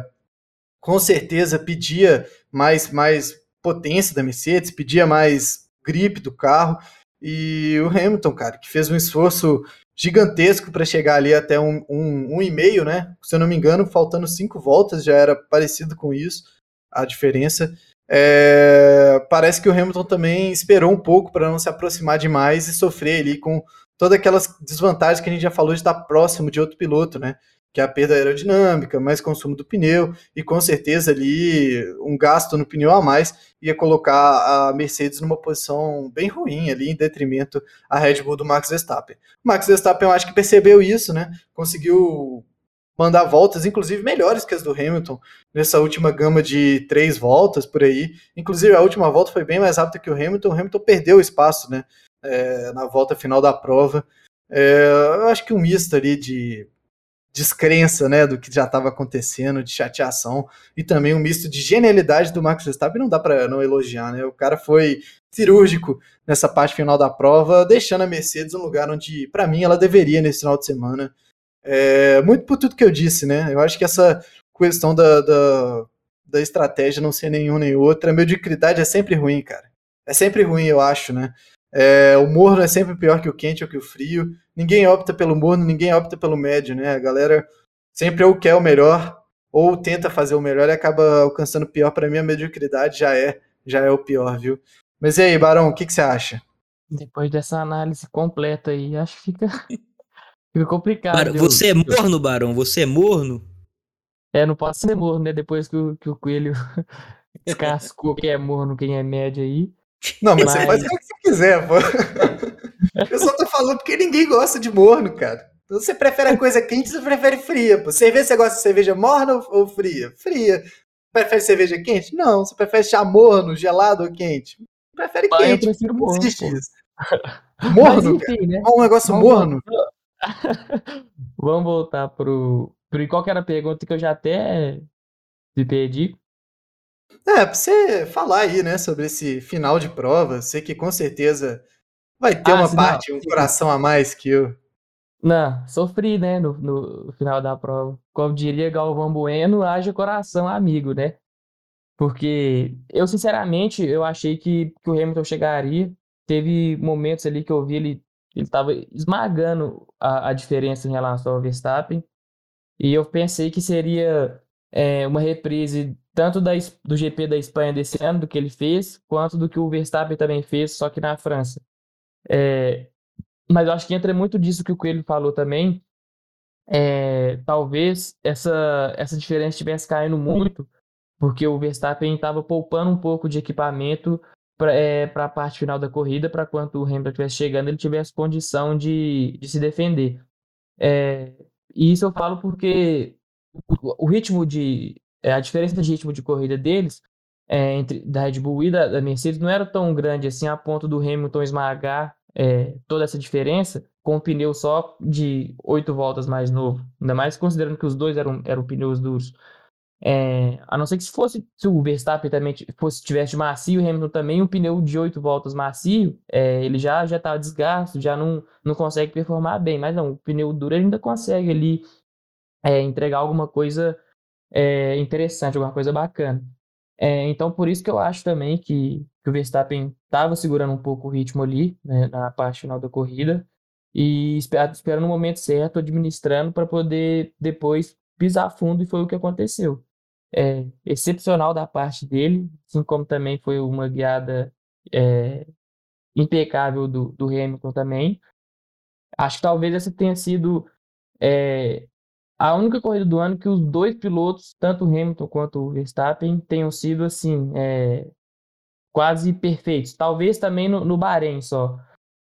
com certeza pedia mais, mais potência da Mercedes, pedia mais grip do carro. E o Hamilton, cara, que fez um esforço gigantesco para chegar ali até um, um, um e meio, né? Se eu não me engano, faltando cinco voltas já era parecido com isso a diferença. É, parece que o Hamilton também esperou um pouco para não se aproximar demais e sofrer ali com todas aquelas desvantagens que a gente já falou de estar próximo de outro piloto, né? Que é a perda aerodinâmica, mais consumo do pneu e com certeza ali um gasto no pneu a mais ia colocar a Mercedes numa posição bem ruim ali em detrimento à Red Bull do Max Verstappen. O Max Verstappen eu acho que percebeu isso, né? Conseguiu mandar voltas, inclusive melhores que as do Hamilton, nessa última gama de três voltas por aí. Inclusive, a última volta foi bem mais rápida que o Hamilton. O Hamilton perdeu espaço né, é, na volta final da prova. É, eu acho que um misto ali de descrença, né, do que já estava acontecendo, de chateação e também um misto de genialidade do Max Verstappen, não dá para não elogiar, né? O cara foi cirúrgico nessa parte final da prova, deixando a Mercedes um lugar onde, para mim, ela deveria nesse final de semana. É, muito por tudo que eu disse, né? Eu acho que essa questão da, da, da estratégia não ser nenhum nem outra, a mediocridade é sempre ruim, cara. É sempre ruim, eu acho, né? É, o morno é sempre pior que o quente ou que o frio. Ninguém opta pelo morno, ninguém opta pelo médio, né? A galera sempre ou quer o melhor ou tenta fazer o melhor e acaba alcançando o pior. Para mim, a mediocridade já é, já é o pior, viu? Mas e aí, Barão, o que, que você acha? Depois dessa análise completa aí, acho que fica, fica complicado. Barão, você é morno, Barão? Você é morno? É, não posso ser morno, né? Depois que o, que o Coelho descascou quem é morno, quem é médio aí. Não, mas, mas... você faz o que você quiser, pô. Eu só tô falando porque ninguém gosta de morno, cara. Você prefere a coisa quente, você prefere fria, pô. Cerveja, você gosta de cerveja morna ou fria? Fria. Prefere cerveja quente? Não. Você prefere chá morno, gelado ou quente? Prefere Pai, quente. Eu prefiro morno. Existe isso. Morno? Enfim, né? Um negócio Vamos morno. Vamos voltar pro, pro. Qual que era a pergunta que eu já até me perdi? É, pra você falar aí, né, sobre esse final de prova, sei que com certeza vai ter ah, uma parte, não, um coração a mais que eu. Não, sofri, né, no, no final da prova. Como diria Galvão Bueno, haja coração amigo, né? Porque eu, sinceramente, eu achei que, que o Hamilton chegaria. Teve momentos ali que eu vi ele ele estava esmagando a, a, diferença em relação ao Verstappen. E eu pensei que seria é, uma reprise tanto da, do GP da Espanha desse ano, do que ele fez, quanto do que o Verstappen também fez, só que na França. É, mas eu acho que entra muito disso que o Coelho falou também. É, talvez essa, essa diferença estivesse caindo muito, porque o Verstappen estava poupando um pouco de equipamento para é, a parte final da corrida, para quando o Hamilton estivesse chegando, ele tivesse condição de, de se defender. É, e isso eu falo porque o, o ritmo de. É, a diferença de ritmo de corrida deles é, entre da Red Bull e da, da, Mercedes não era tão grande assim a ponto do Hamilton esmagar é, toda essa diferença com um pneu só de oito voltas mais novo. Ainda mais considerando que os dois eram, eram pneus duros. É, a não ser que se fosse se o Verstappen também fosse tivesse macio, o Hamilton também um pneu de oito voltas macio, é, ele já já tá desgasto, já não, não consegue performar bem. Mas não, o pneu duro ele ainda consegue ali é, entregar alguma coisa é, interessante, alguma coisa bacana. É, então por isso que eu acho também que, que o Verstappen estava segurando um pouco o ritmo ali né, na parte final da corrida e esperando o momento certo, administrando para poder depois pisar fundo e foi o que aconteceu. É excepcional da parte dele, assim como também foi uma guiada é, impecável do, do Hamilton também. Acho que talvez essa tenha sido é, a única corrida do ano que os dois pilotos, tanto o Hamilton quanto o Verstappen, tenham sido assim é, quase perfeitos. Talvez também no, no Bahrein só.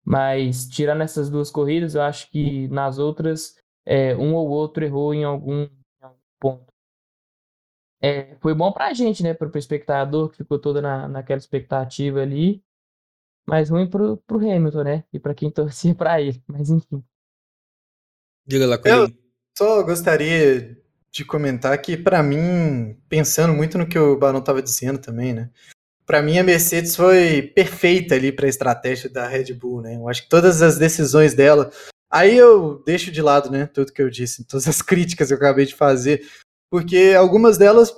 Mas tirando essas duas corridas, eu acho que nas outras é, um ou outro errou em algum, em algum ponto. É, foi bom pra gente, né? Pro, pro espectador que ficou todo na, naquela expectativa ali. Mas ruim pro, pro Hamilton, né? E pra quem torcia pra ele. Mas enfim. Diga lá, Eu só gostaria de comentar que, para mim, pensando muito no que o Barão tava dizendo também, né? Para mim, a Mercedes foi perfeita ali para a estratégia da Red Bull, né? Eu acho que todas as decisões dela, Aí eu deixo de lado, né, tudo que eu disse, todas as críticas que eu acabei de fazer, porque algumas delas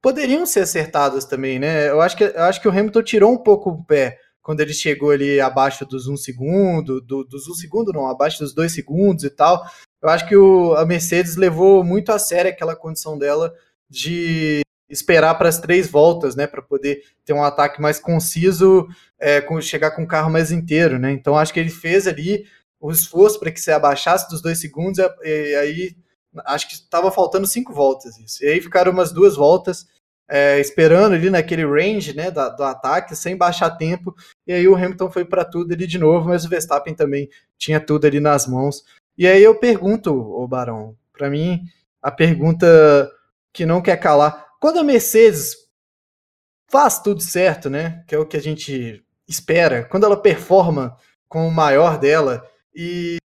poderiam ser acertadas também, né? Eu acho que, eu acho que o Hamilton tirou um pouco o pé quando ele chegou ali abaixo dos um segundo, do, dos um segundo não, abaixo dos dois segundos e tal. Eu acho que o, a Mercedes levou muito a sério aquela condição dela de esperar para as três voltas, né, para poder ter um ataque mais conciso, é, com, chegar com o carro mais inteiro, né? Então acho que ele fez ali o esforço para que você abaixasse dos dois segundos, e aí acho que estava faltando cinco voltas isso. E aí ficaram umas duas voltas é, esperando ali naquele range né, da, do ataque, sem baixar tempo, e aí o Hamilton foi para tudo ali de novo, mas o Verstappen também tinha tudo ali nas mãos. E aí eu pergunto, o Barão, para mim, a pergunta que não quer calar, quando a Mercedes faz tudo certo, né, que é o que a gente espera, quando ela performa com o maior dela, e,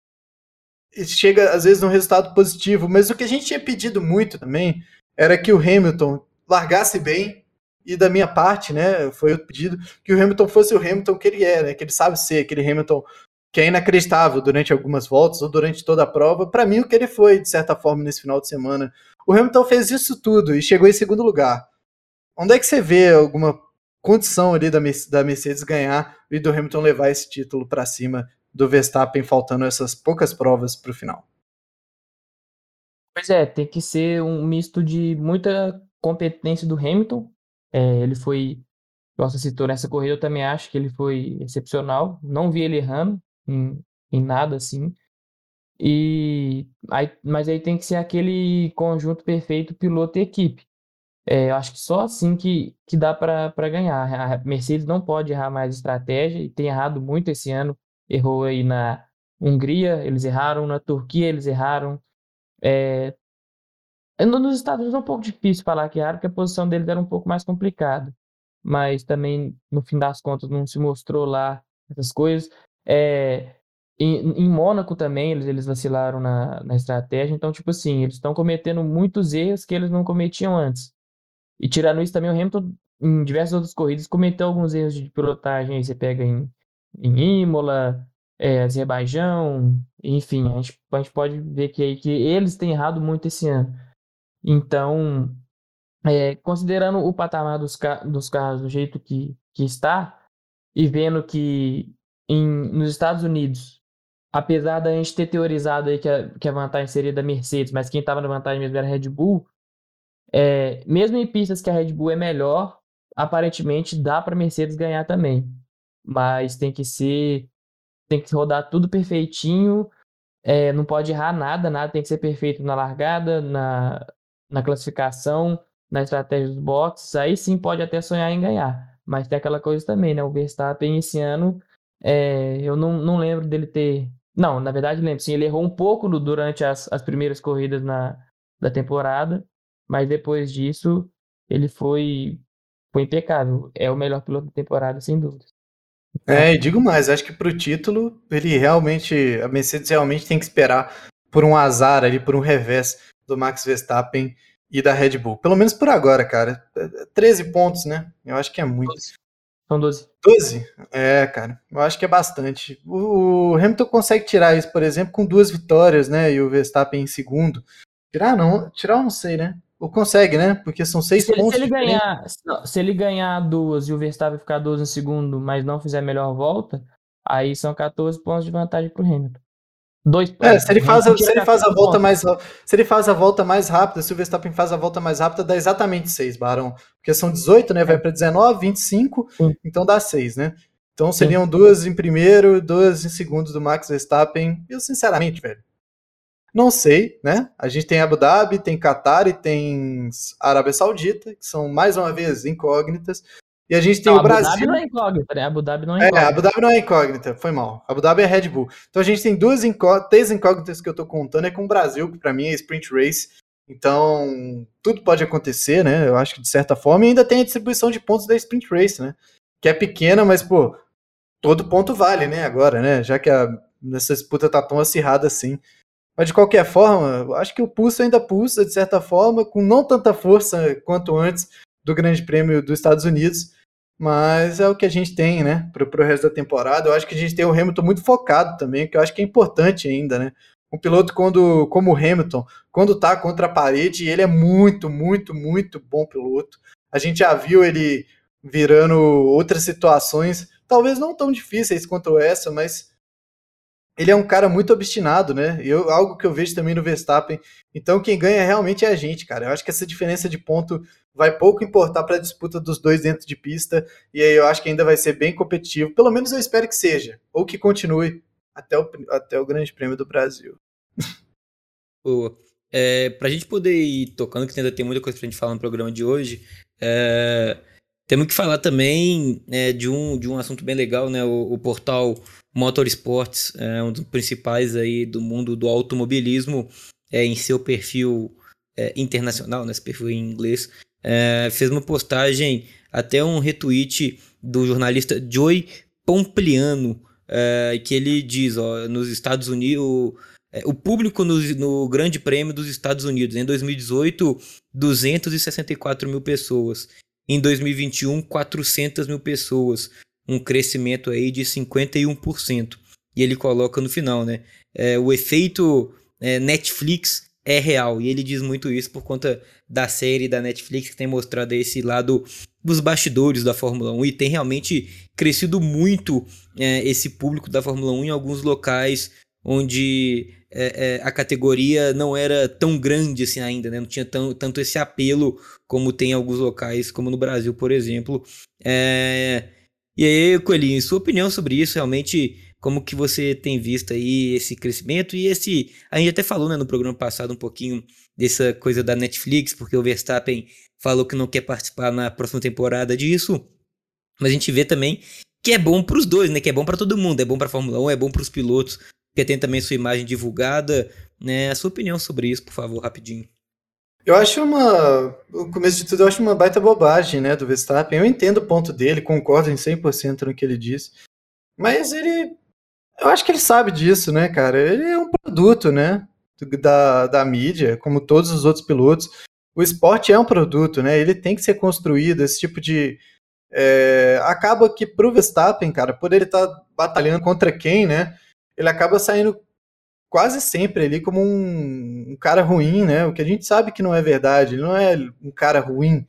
e chega às vezes num resultado positivo. Mas o que a gente tinha pedido muito também era que o Hamilton largasse bem e da minha parte, né, foi o pedido que o Hamilton fosse o Hamilton que ele é, né, que ele sabe ser, aquele Hamilton que é inacreditável durante algumas voltas ou durante toda a prova. Para mim, o que ele foi, de certa forma, nesse final de semana. O Hamilton fez isso tudo e chegou em segundo lugar. Onde é que você vê alguma condição ali da, da Mercedes ganhar e do Hamilton levar esse título para cima do Verstappen faltando essas poucas provas para o final. Pois é, tem que ser um misto de muita competência do Hamilton. É, ele foi, você citou nessa corrida, eu também acho que ele foi excepcional. Não vi ele errando em, em nada assim. E aí, mas aí tem que ser aquele conjunto perfeito piloto e equipe. É, eu acho que só assim que, que dá para ganhar. A Mercedes não pode errar mais estratégia e tem errado muito esse ano errou aí na Hungria, eles erraram, na Turquia eles erraram. É... Nos Estados Unidos é um pouco difícil falar que erraram, porque a posição deles era um pouco mais complicada. Mas também, no fim das contas, não se mostrou lá essas coisas. É... Em, em Mônaco também, eles, eles vacilaram na, na estratégia. Então, tipo assim, eles estão cometendo muitos erros que eles não cometiam antes. E tirando isso também, o Hamilton, em diversas outras corridas, cometeu alguns erros de pilotagem. Aí você pega em em Imola, é, Azerbaijão, enfim, a gente, a gente pode ver que, que eles têm errado muito esse ano. Então, é, considerando o patamar dos, dos carros do jeito que, que está, e vendo que em, nos Estados Unidos apesar da gente ter teorizado aí que a, que a vantagem seria da Mercedes, mas quem estava na vantagem mesmo era a Red Bull, é, mesmo em pistas que a Red Bull é melhor, aparentemente dá para a Mercedes ganhar também. Mas tem que ser. Tem que rodar tudo perfeitinho. É, não pode errar nada, nada tem que ser perfeito na largada, na, na classificação, na estratégia dos boxes. Aí sim pode até sonhar em ganhar. Mas tem aquela coisa também, né? O Verstappen esse ano, é, eu não, não lembro dele ter. Não, na verdade lembro, sim, ele errou um pouco no, durante as, as primeiras corridas na, da temporada, mas depois disso ele foi foi impecável. É o melhor piloto da temporada, sem dúvida. É, e digo mais, acho que para o título, ele realmente, a Mercedes realmente tem que esperar por um azar ali, por um revés do Max Verstappen e da Red Bull. Pelo menos por agora, cara. 13 pontos, né? Eu acho que é muito. São 12. 12? É, cara. Eu acho que é bastante. O Hamilton consegue tirar isso, por exemplo, com duas vitórias, né? E o Verstappen em segundo. Tirar não, tirar eu não sei, né? Ou consegue, né? Porque são seis se pontos. se ele, ganhar, se ele ganhar duas e o Verstappen ficar 12 em segundo, mas não fizer a melhor volta, aí são 14 pontos de vantagem pro Hamilton. Dois. É, se ele faz, a, se ele faz a volta mais se ele faz a volta mais rápida, se o Verstappen faz a volta mais rápida, dá exatamente 6, Barão. Porque são 18, né? Vai para 19, 25, Sim. então dá 6, né? Então seriam Sim. duas em primeiro, duas em segundo do Max Verstappen. Eu, sinceramente, velho, não sei, né? A gente tem Abu Dhabi, tem Qatar e tem Arábia Saudita, que são mais uma vez incógnitas. E a gente tem não, o Brasil. Abu Dhabi não é incógnita, né? Abu Dhabi não é, é incógnita. É, Abu Dhabi não é incógnita, foi mal. Abu Dhabi é Red Bull. Então a gente tem duas incógnitas, três incógnitas que eu tô contando, é com o Brasil, que para mim é sprint race. Então, tudo pode acontecer, né? Eu acho que de certa forma. E ainda tem a distribuição de pontos da sprint race, né? Que é pequena, mas, pô, todo ponto vale, né? Agora, né? Já que a, essa disputa tá tão acirrada assim. Mas de qualquer forma, acho que o pulso ainda pulsa, de certa forma, com não tanta força quanto antes do Grande Prêmio dos Estados Unidos. Mas é o que a gente tem, né, para o resto da temporada. Eu acho que a gente tem o Hamilton muito focado também, que eu acho que é importante ainda, né? Um piloto quando, como o Hamilton, quando tá contra a parede, ele é muito, muito, muito bom piloto. A gente já viu ele virando outras situações, talvez não tão difíceis quanto essa, mas ele é um cara muito obstinado, né? Eu, algo que eu vejo também no Verstappen. Então, quem ganha realmente é a gente, cara. Eu acho que essa diferença de ponto vai pouco importar para a disputa dos dois dentro de pista. E aí eu acho que ainda vai ser bem competitivo. Pelo menos eu espero que seja. Ou que continue até o, até o Grande Prêmio do Brasil. Boa. É, para a gente poder ir tocando, que ainda tem muita coisa para a gente falar no programa de hoje, é, temos que falar também é, de, um, de um assunto bem legal, né? O, o portal Motorsports é um dos principais aí do mundo do automobilismo é, em seu perfil é, internacional, nesse né, perfil em inglês, é, fez uma postagem, até um retweet do jornalista Joey Pompliano, é, que ele diz, ó, nos Estados Unidos, o, é, o público no, no Grande Prêmio dos Estados Unidos, em 2018, 264 mil pessoas. Em 2021, 400 mil pessoas um crescimento aí de 51%. E ele coloca no final, né? É, o efeito é, Netflix é real. E ele diz muito isso por conta da série da Netflix que tem mostrado esse lado dos bastidores da Fórmula 1 e tem realmente crescido muito é, esse público da Fórmula 1 em alguns locais onde é, é, a categoria não era tão grande assim ainda, né? não tinha tão, tanto esse apelo como tem em alguns locais, como no Brasil, por exemplo. É, e aí, Coelhinho, sua opinião sobre isso, realmente, como que você tem visto aí esse crescimento e esse... A gente até falou né, no programa passado um pouquinho dessa coisa da Netflix, porque o Verstappen falou que não quer participar na próxima temporada disso, mas a gente vê também que é bom para os dois, né? Que é bom para todo mundo, é bom para a Fórmula 1, é bom para os pilotos, tem também sua imagem divulgada, né? A sua opinião sobre isso, por favor, rapidinho. Eu acho uma. O começo de tudo, eu acho uma baita bobagem, né, do Verstappen. Eu entendo o ponto dele, concordo em 100% no que ele disse. Mas ele. Eu acho que ele sabe disso, né, cara? Ele é um produto, né, da, da mídia, como todos os outros pilotos. O esporte é um produto, né? Ele tem que ser construído, esse tipo de. É, acaba que pro Verstappen, cara, por ele estar tá batalhando contra quem, né? Ele acaba saindo quase sempre ali como um, um, cara ruim, né? O que a gente sabe que não é verdade, ele não é um cara ruim.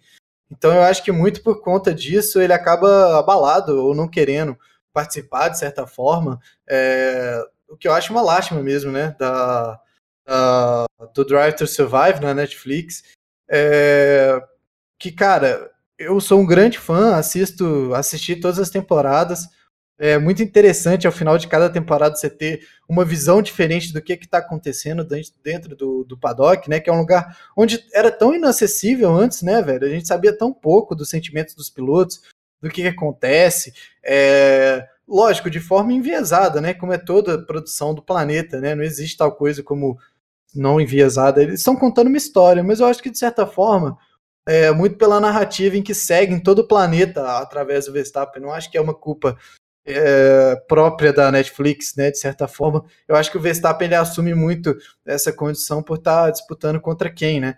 Então eu acho que muito por conta disso ele acaba abalado ou não querendo participar de certa forma. É, o que eu acho uma lástima mesmo, né? Da, da do Drive to Survive na Netflix. É, que, cara, eu sou um grande fã, assisto, assisti todas as temporadas. É muito interessante ao final de cada temporada você ter uma visão diferente do que está acontecendo dentro, do, do paddock, né? Que é um lugar onde era tão inacessível antes, né, velho? A gente sabia tão pouco dos sentimentos dos pilotos, do que, que acontece. É, lógico, de forma enviesada, né? Como é toda produção do planeta, né? Não existe tal coisa como não enviesada. Eles estão contando uma história, mas eu acho que de certa forma é muito pela narrativa em que seguem todo o planeta através do Verstappen. Não acho que é uma culpa é, própria da Netflix, né? De certa forma, eu acho que o Verstappen ele assume muito essa condição por estar tá disputando contra quem, né?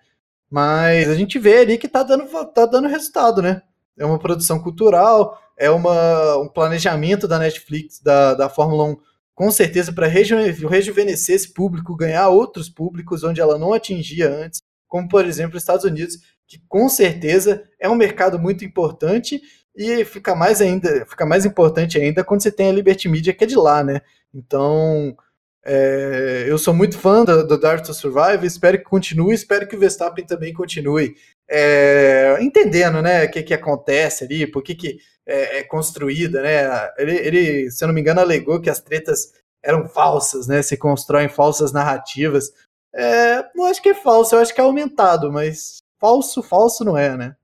Mas a gente vê ali que tá dando, tá dando resultado, né? É uma produção cultural, é uma, um planejamento da Netflix, da, da Fórmula 1, com certeza para reju rejuvenescer esse público, ganhar outros públicos onde ela não atingia antes, como por exemplo os Estados Unidos, que com certeza é um mercado muito importante e fica mais ainda, fica mais importante ainda quando você tem a Liberty Media que é de lá, né? Então, é, eu sou muito fã do, do Dart to Survive, espero que continue, espero que o Verstappen também continue é, entendendo, né, o que, que acontece ali, por que, que é, é, construída, né? Ele, ele, se eu não me engano, alegou que as tretas eram falsas, né? Se constroem falsas narrativas. É, não acho que é falso, eu acho que é aumentado, mas falso, falso não é, né?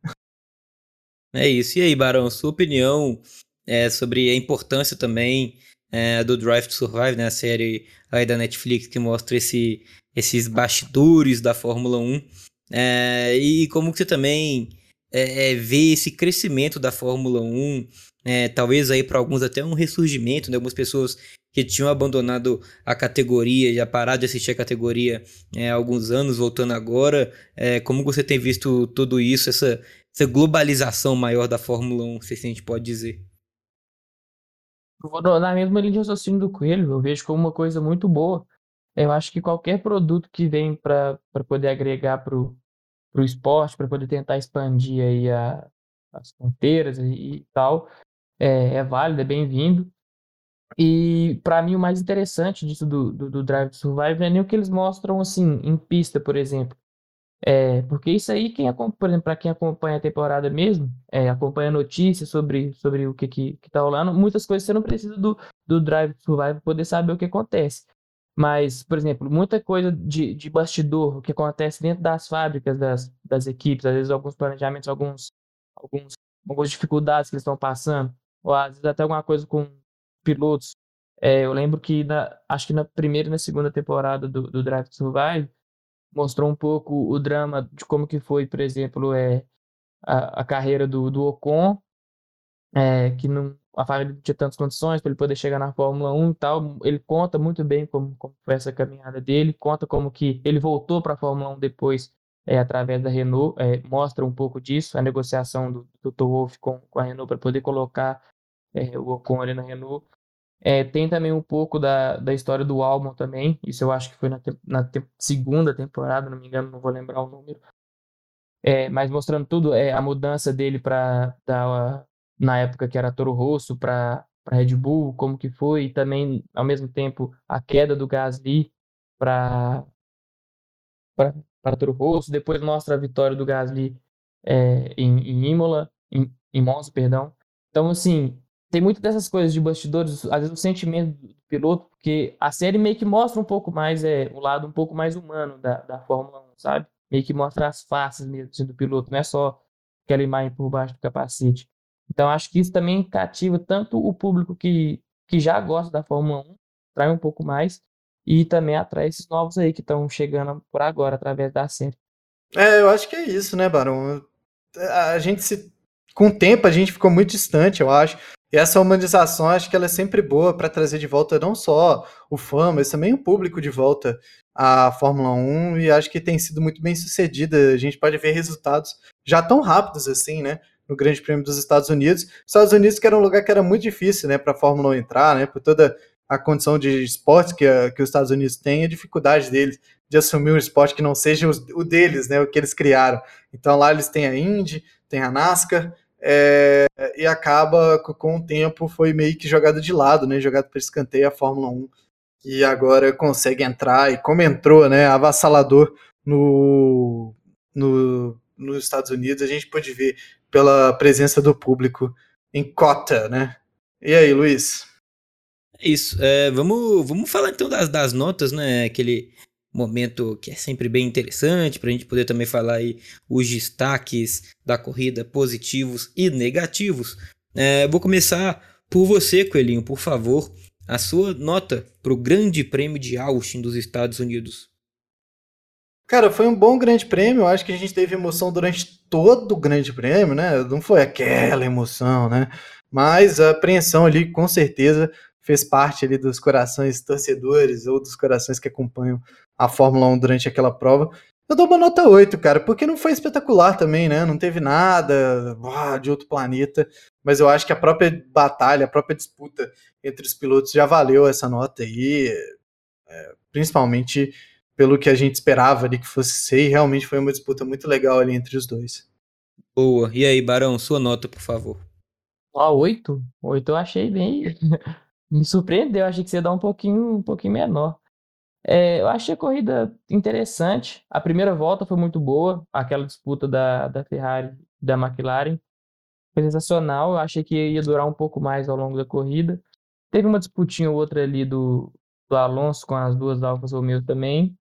É isso. E aí, Barão, sua opinião é, sobre a importância também é, do Drive to Survive, né? A série aí da Netflix que mostra esse, esses bastidores da Fórmula 1. É, e como que você também é, é, vê esse crescimento da Fórmula 1, é, talvez aí para alguns até um ressurgimento, né? Algumas pessoas que tinham abandonado a categoria, já parado de assistir a categoria há alguns anos, voltando agora. Como você tem visto tudo isso, essa, essa globalização maior da Fórmula 1, se a gente pode dizer? Na mesma linha de raciocínio do Coelho, eu vejo como uma coisa muito boa eu acho que qualquer produto que vem para poder agregar para o esporte, para poder tentar expandir aí a, as fronteiras e, e tal, é, é, válido, é bem-vindo. E para mim o mais interessante disso do, do, do Drive to Survive é nem o que eles mostram assim em pista, por exemplo. É, porque isso aí, quem, por exemplo, para quem acompanha a temporada mesmo, é, acompanha notícias sobre, sobre o que, que, que tá rolando, muitas coisas você não precisa do, do Drive Survive poder saber o que acontece. Mas, por exemplo, muita coisa de, de bastidor, o que acontece dentro das fábricas das, das equipes, às vezes alguns planejamentos, alguns, alguns, algumas dificuldades que eles estão passando, ou às vezes até alguma coisa com pilotos. É, eu lembro que, na, acho que na primeira e na segunda temporada do, do Drive Survive, mostrou um pouco o drama de como que foi, por exemplo, é, a, a carreira do, do Ocon, é, que não, a família não tinha tantas condições para ele poder chegar na Fórmula 1 e tal. Ele conta muito bem como, como foi essa caminhada dele, conta como que ele voltou para a Fórmula 1 depois é, através da Renault, é, mostra um pouco disso, a negociação do Toto Wolff com, com a Renault para poder colocar é, o Ocon ali na Renault. É, tem também um pouco da, da história do Albon também, isso eu acho que foi na, te, na te, segunda temporada, não me engano, não vou lembrar o número. É, mas mostrando tudo, é, a mudança dele para na época que era Toro Rosso para Red Bull, como que foi, e também, ao mesmo tempo, a queda do Gasly para para Toro Rosso, depois mostra a vitória do Gasly é, em, em Imola, em, em Monza, perdão. Então, assim, tem muito dessas coisas de bastidores, às vezes o sentimento do piloto, porque a série meio que mostra um pouco mais, é, o lado um pouco mais humano da, da Fórmula 1, sabe? Meio que mostra as faces mesmo assim, do piloto, não é só aquela imagem por baixo do capacete. Então, acho que isso também cativa tanto o público que, que já gosta da Fórmula 1, trai um pouco mais, e também atrai esses novos aí que estão chegando por agora através da série. É, eu acho que é isso, né, Barão? A gente se. Com o tempo a gente ficou muito distante, eu acho. E essa humanização, acho que ela é sempre boa para trazer de volta não só o fã, mas também o público de volta à Fórmula 1. E acho que tem sido muito bem sucedida. A gente pode ver resultados já tão rápidos assim, né? no Grande Prêmio dos Estados Unidos. Estados Unidos que era um lugar que era muito difícil, né, para a Fórmula 1 entrar, né, por toda a condição de esporte que, que os Estados Unidos têm, a dificuldade deles de assumir um esporte que não seja o, o deles, né, o que eles criaram. Então lá eles têm a Indy, tem a NASCAR, é, e acaba com o tempo foi meio que jogado de lado, né, jogado para escanteio a Fórmula 1 que agora consegue entrar e como entrou, né, avassalador no, no, nos Estados Unidos, a gente pode ver pela presença do público em cota, né? E aí, Luiz? Isso. É, vamos, vamos falar então das, das notas, né? Aquele momento que é sempre bem interessante para a gente poder também falar aí os destaques da corrida positivos e negativos. É, vou começar por você, Coelhinho, por favor, a sua nota para o Grande Prêmio de Austin dos Estados Unidos. Cara, foi um bom grande prêmio. Acho que a gente teve emoção durante todo o grande prêmio, né? Não foi aquela emoção, né? Mas a apreensão ali, com certeza, fez parte ali dos corações torcedores ou dos corações que acompanham a Fórmula 1 durante aquela prova. Eu dou uma nota 8, cara, porque não foi espetacular também, né? Não teve nada de outro planeta, mas eu acho que a própria batalha, a própria disputa entre os pilotos já valeu essa nota aí, é, principalmente pelo que a gente esperava ali que fosse ser, e realmente foi uma disputa muito legal ali entre os dois. Boa. E aí, Barão, sua nota, por favor. Ó, oh, 8? 8 eu achei bem. Me surpreendeu, achei que você ia dar um pouquinho, um pouquinho menor. É, eu achei a corrida interessante. A primeira volta foi muito boa, aquela disputa da, da Ferrari e da McLaren. Foi sensacional. Eu achei que ia durar um pouco mais ao longo da corrida. Teve uma disputinha ou outra ali do, do Alonso com as duas Alfas Romeo também.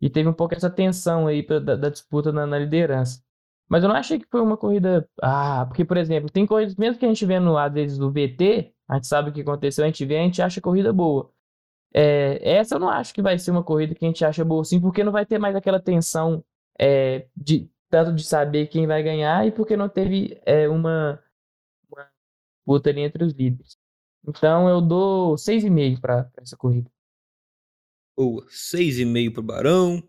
E teve um pouco essa tensão aí pra, da, da disputa na, na, liderança. Mas eu não achei que foi uma corrida. Ah, porque, por exemplo, tem corridas, mesmo que a gente vê no, às vezes, do VT, a gente sabe o que aconteceu, a gente vê, a gente acha a corrida boa. É, essa eu não acho que vai ser uma corrida que a gente acha boa sim, porque não vai ter mais aquela tensão é, de tanto de saber quem vai ganhar e porque não teve é, uma, luta ali entre os líderes. Então eu dou 6,5 para essa corrida. Boa, 6,5 pro Barão,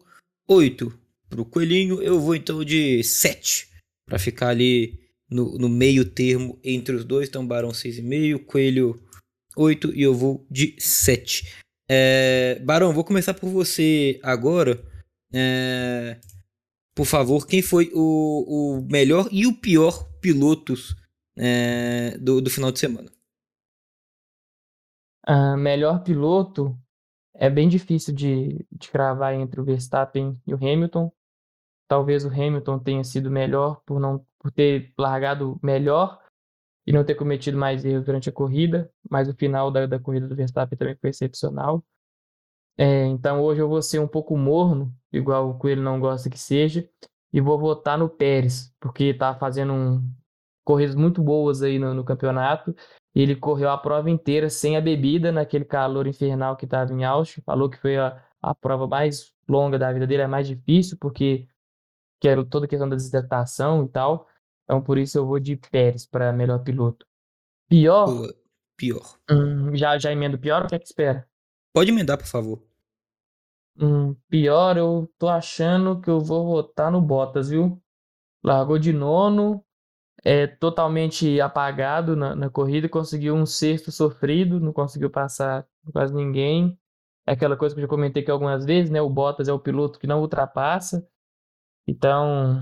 8 pro Coelhinho. Eu vou então de 7 para ficar ali no, no meio termo entre os dois. Então Barão 6,5, Coelho 8 e eu vou de 7. É, Barão, vou começar por você agora. É, por favor, quem foi o, o melhor e o pior pilotos é, do, do final de semana? Uh, melhor piloto é bem difícil de, de cravar entre o Verstappen e o Hamilton. Talvez o Hamilton tenha sido melhor por não por ter largado melhor e não ter cometido mais erros durante a corrida, mas o final da, da corrida do Verstappen também foi excepcional. É, então hoje eu vou ser um pouco morno, igual o Coelho não gosta que seja, e vou votar no Pérez, porque está fazendo um, corridas muito boas aí no, no, campeonato. Ele correu a prova inteira sem a bebida, naquele calor infernal que estava em Austin. Falou que foi a, a prova mais longa da vida dele, é mais difícil, porque que era toda a questão da desidratação e tal. Então, por isso eu vou de Pérez para melhor piloto. Pior? Pior. Hum, já, já emendo pior o que é que espera? Pode emendar, por favor. Hum, pior, eu tô achando que eu vou votar no Bottas, viu? Largou de nono, é totalmente apagado na, na corrida, conseguiu um sexto sofrido, não conseguiu passar quase ninguém. É aquela coisa que eu já comentei aqui algumas vezes, né? O Bottas é o piloto que não ultrapassa. Então,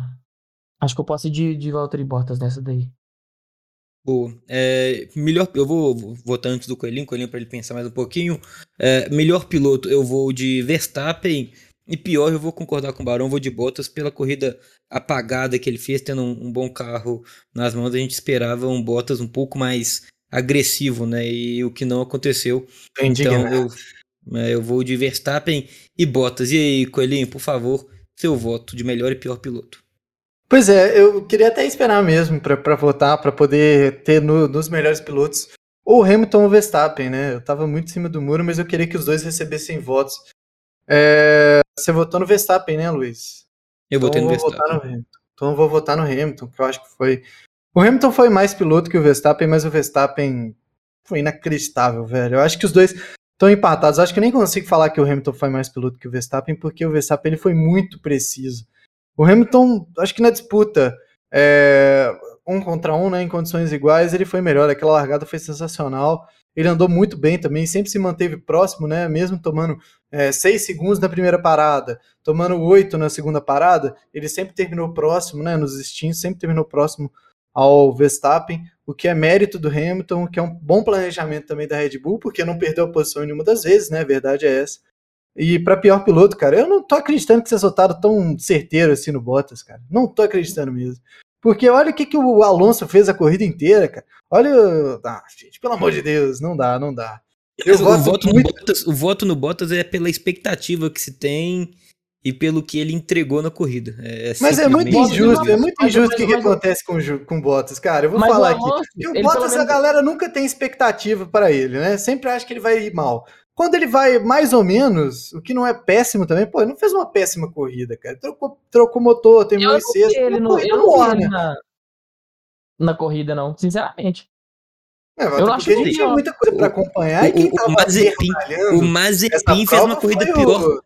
Acho que eu posso ir de, de Valtteri Bottas nessa daí. Boa. É, melhor, eu vou votar antes do Coelhinho, Coelhinho para ele pensar mais um pouquinho. É, melhor piloto, eu vou de Verstappen. E pior, eu vou concordar com o Barão, vou de Bottas pela corrida apagada que ele fez, tendo um, um bom carro nas mãos. A gente esperava um Bottas um pouco mais agressivo, né? E o que não aconteceu. então eu, é, eu vou de Verstappen e Bottas. E aí, Coelhinho, por favor, seu voto de melhor e pior piloto. Pois é, eu queria até esperar mesmo para votar, para poder ter no, nos melhores pilotos ou Hamilton ou Verstappen, né? Eu tava muito em cima do muro, mas eu queria que os dois recebessem votos. É, você votou no Verstappen, né, Luiz? Eu votei então, no Verstappen. No então eu vou votar no Hamilton, que eu acho que foi. O Hamilton foi mais piloto que o Verstappen, mas o Verstappen foi inacreditável, velho. Eu acho que os dois estão empatados. Eu acho que eu nem consigo falar que o Hamilton foi mais piloto que o Verstappen, porque o Verstappen ele foi muito preciso. O Hamilton, acho que na disputa é, um contra um, né, em condições iguais, ele foi melhor. Aquela largada foi sensacional. Ele andou muito bem também, sempre se manteve próximo, né? Mesmo tomando é, seis segundos na primeira parada, tomando oito na segunda parada, ele sempre terminou próximo, né? Nos instintos, sempre terminou próximo ao Verstappen, o que é mérito do Hamilton, que é um bom planejamento também da Red Bull, porque não perdeu a posição nenhuma das vezes, né? A verdade é essa. E para pior piloto, cara, eu não tô acreditando que vocês soltaram tão certeiro assim no Bottas, cara. Não tô acreditando mesmo. Porque olha o que, que o Alonso fez a corrida inteira, cara. Olha. Ah, gente, pelo amor de Deus, não dá, não dá. Eu o, voto muito... Bottas, o voto no Bottas é pela expectativa que se tem e pelo que ele entregou na corrida. É, é mas é muito injusto, é muito injusto o que, que acontece com, com o Bottas, cara. Eu vou falar aqui. Porque o Bottas, menos... a galera nunca tem expectativa para ele, né? Sempre acha que ele vai ir mal. Quando ele vai mais ou menos, o que não é péssimo também, pô, ele não fez uma péssima corrida, cara. Trocou, trocou motor, terminou em sexto. Ele no, eu não vi ele na, na corrida, não, sinceramente. É, eu acho que a gente tinha muita coisa para acompanhar. O, e o, o Mazepin, o Mazepin fez uma corrida pior.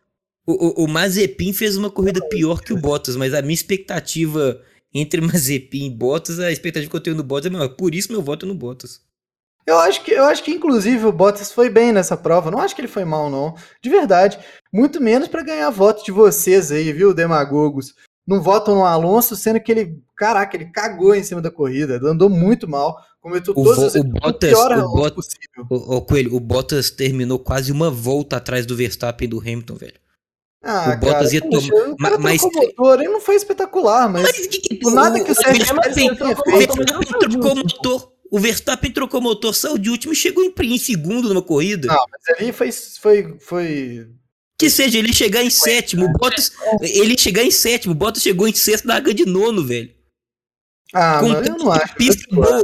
O, o, o Mazepin fez uma corrida pior que o Bottas, mas a minha expectativa entre Mazepin e Bottas, a expectativa que eu tenho no Bottas é maior. Por isso meu voto é no Bottas. Eu acho que, eu acho que inclusive o Bottas foi bem nessa prova. Não acho que ele foi mal, não. De verdade. Muito menos para ganhar voto de vocês aí, viu, demagogos. Não votam no Alonso, sendo que ele, caraca, ele cagou em cima da corrida. Andou muito mal. Cometeu o, todas o, o Bottas, o, Bot, possível. O, o, Coelho, o Bottas terminou quase uma volta atrás do Verstappen e do Hamilton, velho. Ah, o Bottas cara, ia tomar. Mas. Motor, ele não foi espetacular, mas. mas que, que, nada que o Sérgio Verstappen trocou o motor. O Verstappen trocou motor, saiu de último e chegou em, em segundo numa corrida. Não, mas ali foi. foi, foi... Que seja, ele chegar em sétimo, Bottas. Ele chegar em sétimo, o Bottas chegou em sexto, larga de nono, velho. Ah, com mas eu não acho. Pista boa,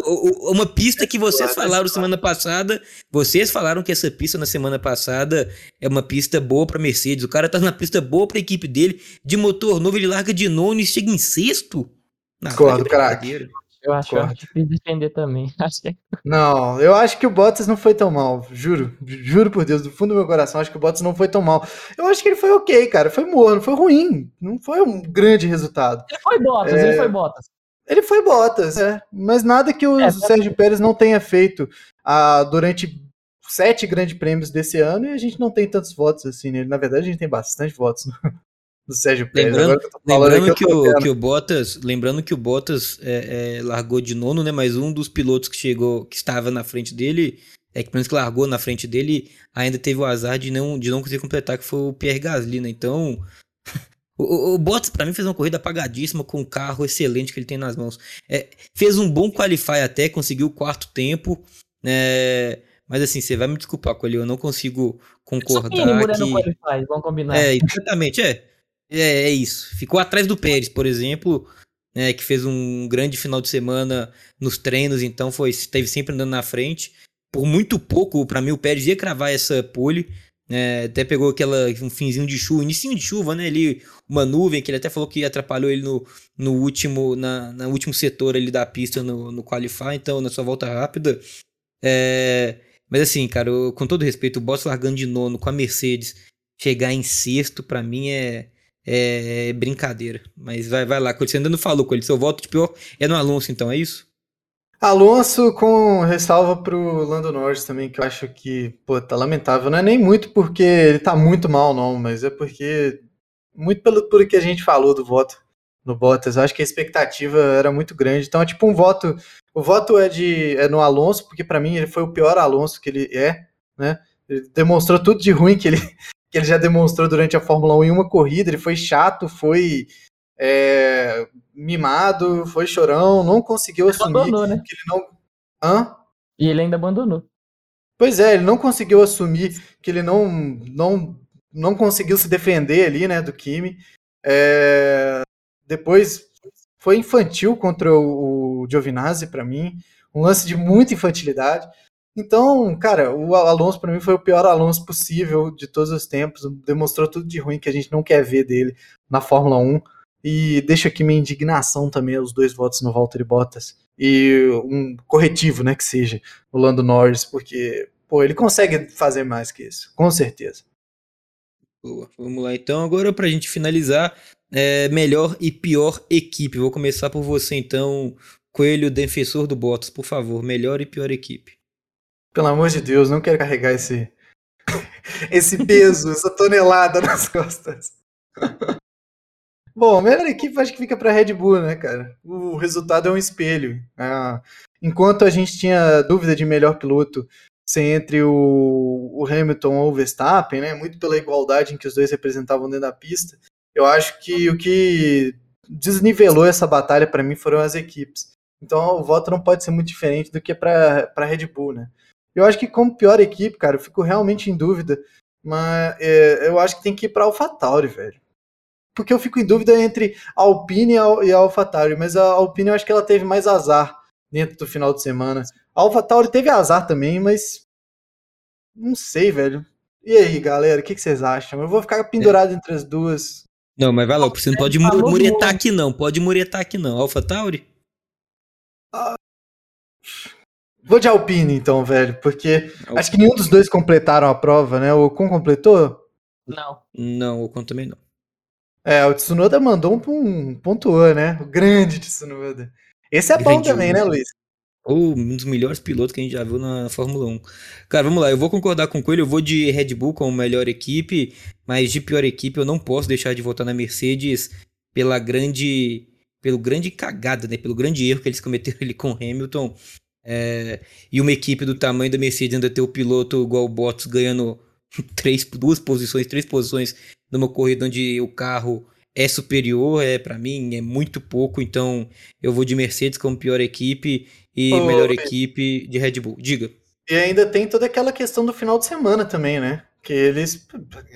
uma pista que vocês falaram semana passada. Vocês falaram que essa pista na semana passada é uma pista boa para Mercedes. O cara tá numa pista boa para a equipe dele. De motor novo, ele larga de nono e chega em sexto. Discordo, craque. Eu acho que é difícil defender também. Não, eu acho que o Bottas não foi tão mal. Juro, juro por Deus, do fundo do meu coração, acho que o Bottas não foi tão mal. Eu acho que ele foi ok, cara. Foi morno, foi ruim. Não foi um grande resultado. Ele foi Bottas, é... ele foi Bottas. Ele foi Bottas, é. Mas nada que o é, Sérgio é. Pérez não tenha feito ah, durante sete grandes prêmios desse ano e a gente não tem tantos votos assim nele. Na verdade, a gente tem bastante votos no Sérgio Pérez. Lembrando, que, lembrando que, o, que, o, Bottas, lembrando que o Bottas é, é, largou de nono, né? Mas um dos pilotos que chegou, que estava na frente dele, é que pelo menos que largou na frente dele, ainda teve o azar de não, de não conseguir completar, que foi o Pierre Gasly, né? Então, o, o Bottas, para mim, fez uma corrida apagadíssima com um carro excelente que ele tem nas mãos. É, fez um bom qualify até, conseguiu o quarto tempo. É, mas assim, você vai me desculpar, Colho, eu não consigo concordar. Mínimo, que... no qualify, vamos combinar. É, exatamente, é. É. É isso. Ficou atrás do Pérez, por exemplo, né, que fez um grande final de semana nos treinos, então foi esteve sempre andando na frente. Por muito pouco, para mim, o Pérez ia cravar essa pole. É, até pegou aquela um finzinho de chuva, início de chuva, né? Ali, uma nuvem que ele até falou que atrapalhou ele no, no último na, na último setor ali da pista no, no Qualify, então na sua volta rápida. É, mas assim, cara, eu, com todo respeito, o Bottas largando de nono com a Mercedes chegar em sexto, para mim é, é, brincadeira. Mas vai, vai lá, você ainda não falou com ele, seu voto de pior é no Alonso, então, é isso? Alonso com ressalva pro Lando Norris também, que eu acho que, pô, tá lamentável. Não é nem muito porque ele tá muito mal, não, mas é porque. Muito pelo por que a gente falou do voto no Bottas. Eu acho que a expectativa era muito grande. Então é tipo um voto. O voto é de é no Alonso, porque para mim ele foi o pior Alonso que ele é, né? Ele demonstrou tudo de ruim que ele, que ele já demonstrou durante a Fórmula 1 em uma corrida. Ele foi chato, foi é, mimado, foi chorão, não conseguiu ele assumir abandonou, né? que ele não. Hã? E ele ainda abandonou. Pois é, ele não conseguiu assumir que ele não, não, não conseguiu se defender ali, né, do Kimi. É, depois foi infantil contra o, o Giovinazzi para mim, um lance de muita infantilidade. Então, cara, o Alonso para mim foi o pior Alonso possível de todos os tempos, demonstrou tudo de ruim que a gente não quer ver dele na Fórmula 1. E deixo aqui minha indignação também aos dois votos no Valtteri Bottas. E um corretivo, né, que seja, o Lando Norris, porque, pô, ele consegue fazer mais que isso, com certeza. Boa, vamos lá então. Agora, pra gente finalizar, é, melhor e pior equipe. Vou começar por você então, Coelho, defensor do Bottas, por favor. Melhor e pior equipe. Pelo amor de Deus, não quero carregar esse, esse peso, essa tonelada nas costas. Bom, a melhor equipe acho que fica para Red Bull, né, cara? O resultado é um espelho. Ah, enquanto a gente tinha dúvida de melhor piloto ser entre o, o Hamilton ou o Verstappen, né? Muito pela igualdade em que os dois representavam dentro da pista. Eu acho que o que desnivelou essa batalha para mim foram as equipes. Então o voto não pode ser muito diferente do que para Red Bull, né? Eu acho que como pior equipe, cara, eu fico realmente em dúvida, mas é, eu acho que tem que ir para AlphaTauri, velho. Porque eu fico em dúvida entre a Alpine e a AlphaTauri, mas a Alpine eu acho que ela teve mais azar dentro do final de semana. A AlphaTauri teve azar também, mas não sei, velho. E aí, galera, o que, que, vocês acham? Eu vou ficar pendurado é. entre as duas. Não, mas vai lá, você não pode muretar aqui não, pode muretar aqui não. AlphaTauri? Ah, vou de Alpine então, velho, porque Alpine. acho que nenhum dos dois completaram a prova, né? O Ocon completou? Não. Não, o Ocon também não. É, o Tsunoda mandou um, um pontuou, né? O grande Tsunoda. Esse é bom também, né, Luiz? Ou um dos melhores pilotos que a gente já viu na Fórmula 1. Cara, vamos lá, eu vou concordar com o Coelho, eu vou de Red Bull como melhor equipe, mas de pior equipe eu não posso deixar de votar na Mercedes pela grande pelo grande cagada, né? Pelo grande erro que eles cometeram ali com o Hamilton. É, e uma equipe do tamanho da Mercedes ainda ter o piloto igual o Bottas ganhando três, duas posições, três posições numa corrida onde o carro é superior, é para mim é muito pouco, então eu vou de Mercedes como pior equipe e melhor equipe de Red Bull. Diga. E ainda tem toda aquela questão do final de semana também, né? Que eles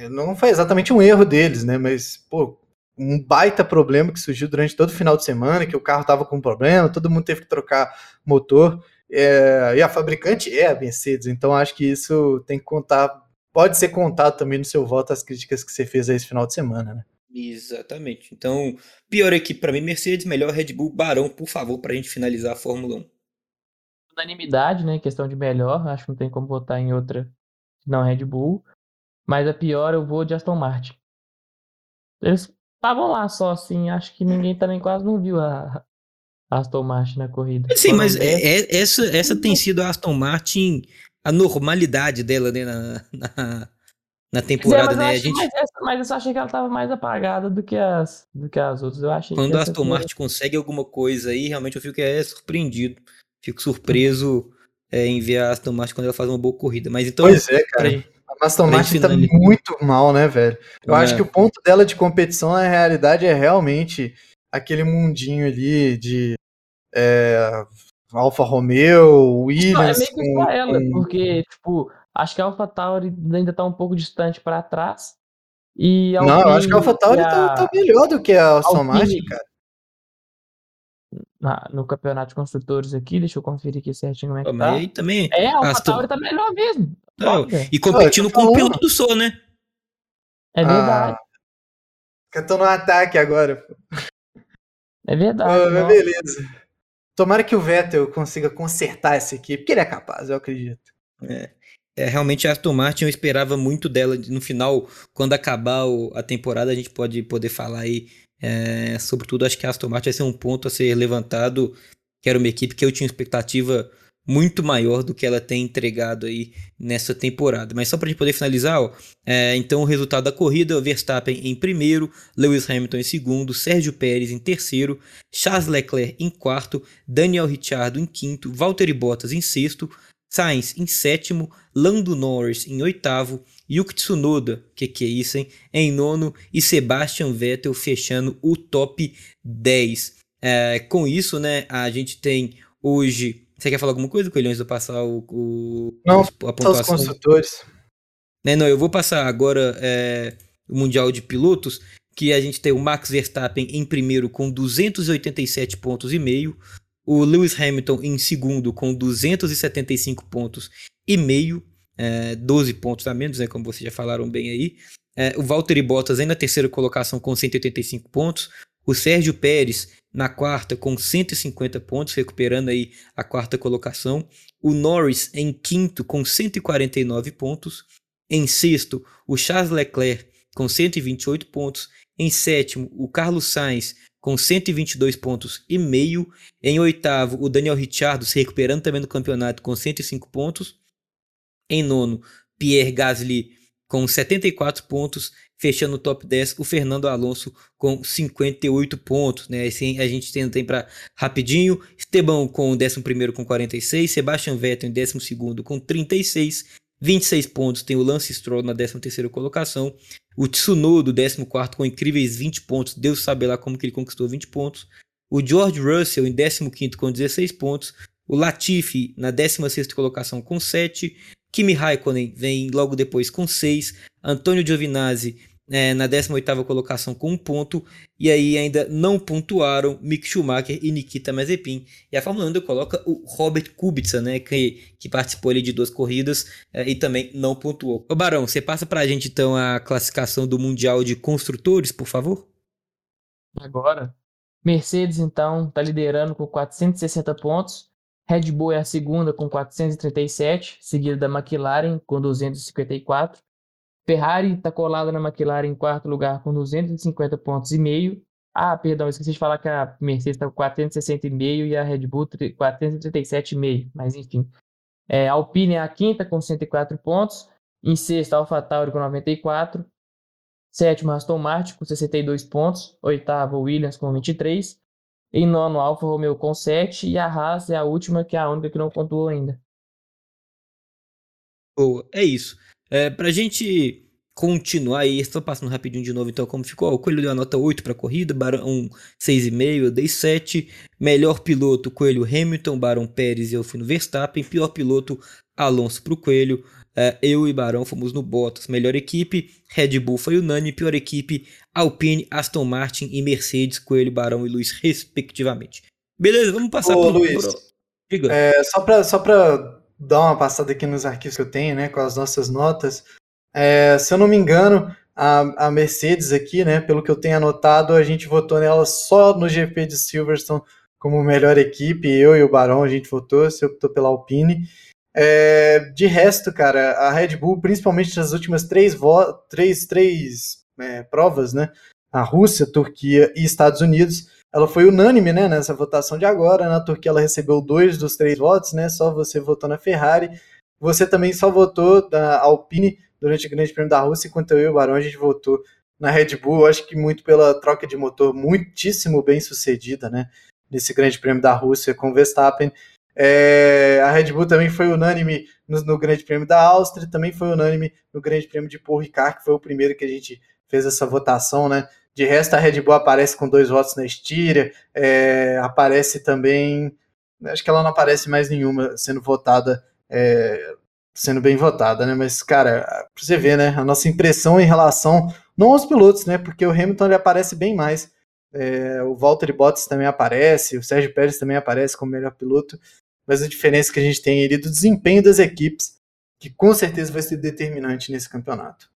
não foi exatamente um erro deles, né? Mas pô, um baita problema que surgiu durante todo o final de semana, que o carro tava com problema, todo mundo teve que trocar motor. É, e a fabricante é a Mercedes, então acho que isso tem que contar, pode ser contado também no seu voto as críticas que você fez a esse final de semana, né? Exatamente. Então, pior equipe para mim, Mercedes, melhor Red Bull, Barão, por favor, para a gente finalizar a Fórmula 1. Unanimidade, né? Questão de melhor, acho que não tem como votar em outra não Red Bull. Mas a pior eu vou de Aston Martin. Eles estavam lá só, assim, acho que ninguém também quase não viu a, Aston Martin na corrida. Sim, mas é, é, essa, essa tem sido a Aston Martin, a normalidade dela, né, na, na na temporada, é, né? A gente... mas, essa, mas eu só achei que ela tava mais apagada do que as, do que as outras. Eu achei Quando a Aston Martin consegue alguma coisa aí, realmente eu fico é, surpreendido. Fico surpreso é, em ver a Aston Martin quando ela faz uma boa corrida. Mas então. Pois é, cara. a Aston Martin tá muito mal, né, velho? Eu é. acho que o ponto dela de competição, na realidade, é realmente aquele mundinho ali de. É, Alfa Romeo, Williams. Não, é meio que com, ela, com... porque, tipo, Acho que a AlphaTauri ainda está um pouco distante para trás. E a Não, eu acho que a AlphaTauri está tá melhor do que a Aston Martin, cara. Na, no campeonato de construtores aqui, deixa eu conferir aqui certinho como é que tá. Aí também. É, a AlphaTauri Aston... tá melhor mesmo. Não, e competindo com o piloto do Sol, né? É verdade. Ah, tô no ataque agora. É verdade. Oh, beleza. Tomara que o Vettel consiga consertar essa equipe, porque ele é capaz, eu acredito. É é, realmente a Aston Martin eu esperava muito dela no final, quando acabar o, a temporada, a gente pode poder falar aí. É, sobretudo, acho que a Aston Martin vai ser um ponto a ser levantado, que era uma equipe que eu tinha expectativa muito maior do que ela tem entregado aí nessa temporada. Mas só para a gente poder finalizar, ó, é, então o resultado da corrida, Verstappen em primeiro, Lewis Hamilton em segundo, Sérgio Pérez em terceiro, Charles Leclerc em quarto, Daniel Ricciardo em quinto, Valtteri Bottas em sexto, Sainz em sétimo, Lando Norris em oitavo, Yuki Tsunoda, que que é isso, hein? Em nono e Sebastian Vettel fechando o top 10. É, com isso, né, a gente tem hoje. Você quer falar alguma coisa, Coelho, antes de passar o, o não, a pontuação? os construtores. Né, não, eu vou passar agora é, o Mundial de Pilotos, que a gente tem o Max Verstappen em primeiro com 287 pontos e meio, o Lewis Hamilton em segundo com 275 pontos e meio, é, 12 pontos a menos, né, como vocês já falaram bem aí. É, o Valtteri Bottas em na terceira colocação com 185 pontos. O Sérgio Pérez na quarta com 150 pontos, recuperando aí a quarta colocação. O Norris em quinto com 149 pontos. Em sexto, o Charles Leclerc com 128 pontos. Em sétimo, o Carlos Sainz com 122 pontos e meio. Em oitavo, o Daniel Ricciardo se recuperando também do campeonato com 105 pontos. Em nono, Pierre Gasly com 74 pontos, fechando o top 10 o Fernando Alonso com 58 pontos, né? Assim a gente tem, tem para rapidinho, Estebão com o 11 com 46, Sebastian Vettel em 12 com 36, 26 pontos tem o Lance Stroll na 13 colocação, o Tsunoda 14 com incríveis 20 pontos, Deus sabe lá como que ele conquistou 20 pontos, o George Russell em 15 com 16 pontos, o Latifi na 16 colocação com 7, Kimi Raikkonen vem logo depois com 6, Antônio Giovinazzi é, na 18ª colocação com um ponto, e aí ainda não pontuaram Mick Schumacher e Nikita Mazepin. E a Fórmula 1 coloca o Robert Kubica, né, que, que participou ali de duas corridas é, e também não pontuou. Ô Barão, você passa para a gente então a classificação do Mundial de Construtores, por favor? Agora, Mercedes então está liderando com 460 pontos, Red Bull é a segunda com 437, seguida da McLaren com 254. Ferrari está colada na McLaren em quarto lugar com 250 pontos e meio. Ah, perdão, esqueci de falar que a Mercedes está com 460,5 e a Red Bull 437,5, mas enfim. É, a Alpine é a quinta com 104 pontos. Em sexta, AlphaTauri com 94. Sétimo, Aston Martin com 62 pontos. Oitavo, Williams com 23. Em nono, Alfa Romeo com 7 e a Haas é a última, que é a única que não pontuou ainda. Boa, é isso. É, pra gente continuar aí, estou passando rapidinho de novo então como ficou. O Coelho deu a nota 8 para a corrida, Barão 6,5, eu dei 7. Melhor piloto, Coelho Hamilton, Barão Pérez e eu fui no Verstappen. Pior piloto, Alonso para o Coelho. É, eu e Barão fomos no Bottas. Melhor equipe, Red Bull foi unânime. Pior equipe, Alpine, Aston Martin e Mercedes, Coelho, Barão e Luiz, respectivamente. Beleza, vamos passar Ô, pro, Luiz, pro... É, só para só dar uma passada aqui nos arquivos que eu tenho, né, com as nossas notas. É, se eu não me engano, a, a Mercedes aqui, né, pelo que eu tenho anotado, a gente votou nela só no GP de Silverstone como melhor equipe. Eu e o Barão a gente votou, você optou pela Alpine. É, de resto, cara, a Red Bull, principalmente nas últimas três, três, três é, provas, né? A Rússia, Turquia e Estados Unidos, ela foi unânime, né, nessa votação de agora. Na Turquia ela recebeu dois dos três votos, né? Só você votou na Ferrari. Você também só votou da Alpine durante o Grande Prêmio da Rússia, enquanto eu e o Barão a gente votou na Red Bull. Acho que muito pela troca de motor muitíssimo bem sucedida, né? Nesse Grande Prêmio da Rússia com Verstappen. É, a Red Bull também foi unânime no, no, Grande Prêmio da Áustria, também foi unânime no Grande Prêmio de Paul Ricard, que foi o primeiro que a gente fez essa votação, né? De resto, a Red Bull aparece com dois votos na Estíria, é, aparece também. Acho que ela não aparece mais nenhuma sendo votada, é, sendo bem votada, né? Mas, cara, pra você ver, né? A nossa impressão em relação, não aos pilotos, né? Porque o Hamilton ele aparece bem mais. É, o Valtteri Bottas também aparece, o Sérgio Pérez também aparece como melhor piloto mas a diferença que a gente tem ali do desempenho das equipes, que com certeza vai ser determinante nesse campeonato.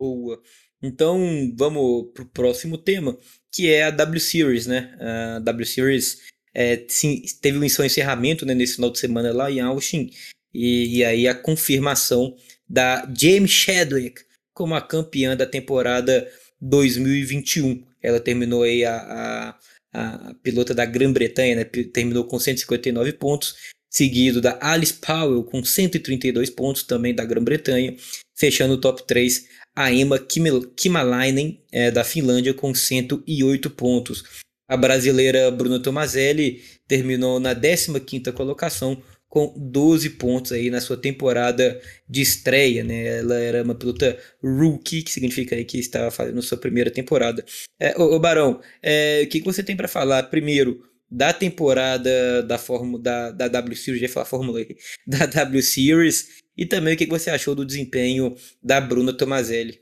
Boa. Então vamos para o próximo tema, que é a W Series, né? A W Series é, sim, teve um seu encerramento né, nesse final de semana lá em Austin, e, e aí a confirmação da James Chadwick como a campeã da temporada 2021. Ela terminou aí a, a a pilota da Grã-Bretanha, né, terminou com 159 pontos, seguido da Alice Powell com 132 pontos, também da Grã-Bretanha, fechando o top 3 a Emma Kimalainen, é, da Finlândia, com 108 pontos. A brasileira Bruna Tomazelli terminou na 15ª colocação com 12 pontos aí na sua temporada de estreia, né? Ela era uma pilota rookie, que significa aí que estava fazendo sua primeira temporada. É, Barão, é, o que, você tem para falar primeiro da temporada da Fórmula da, da W Series, já falar Fórmula da W Series, e também o que, você achou do desempenho da Bruna Tomazelli?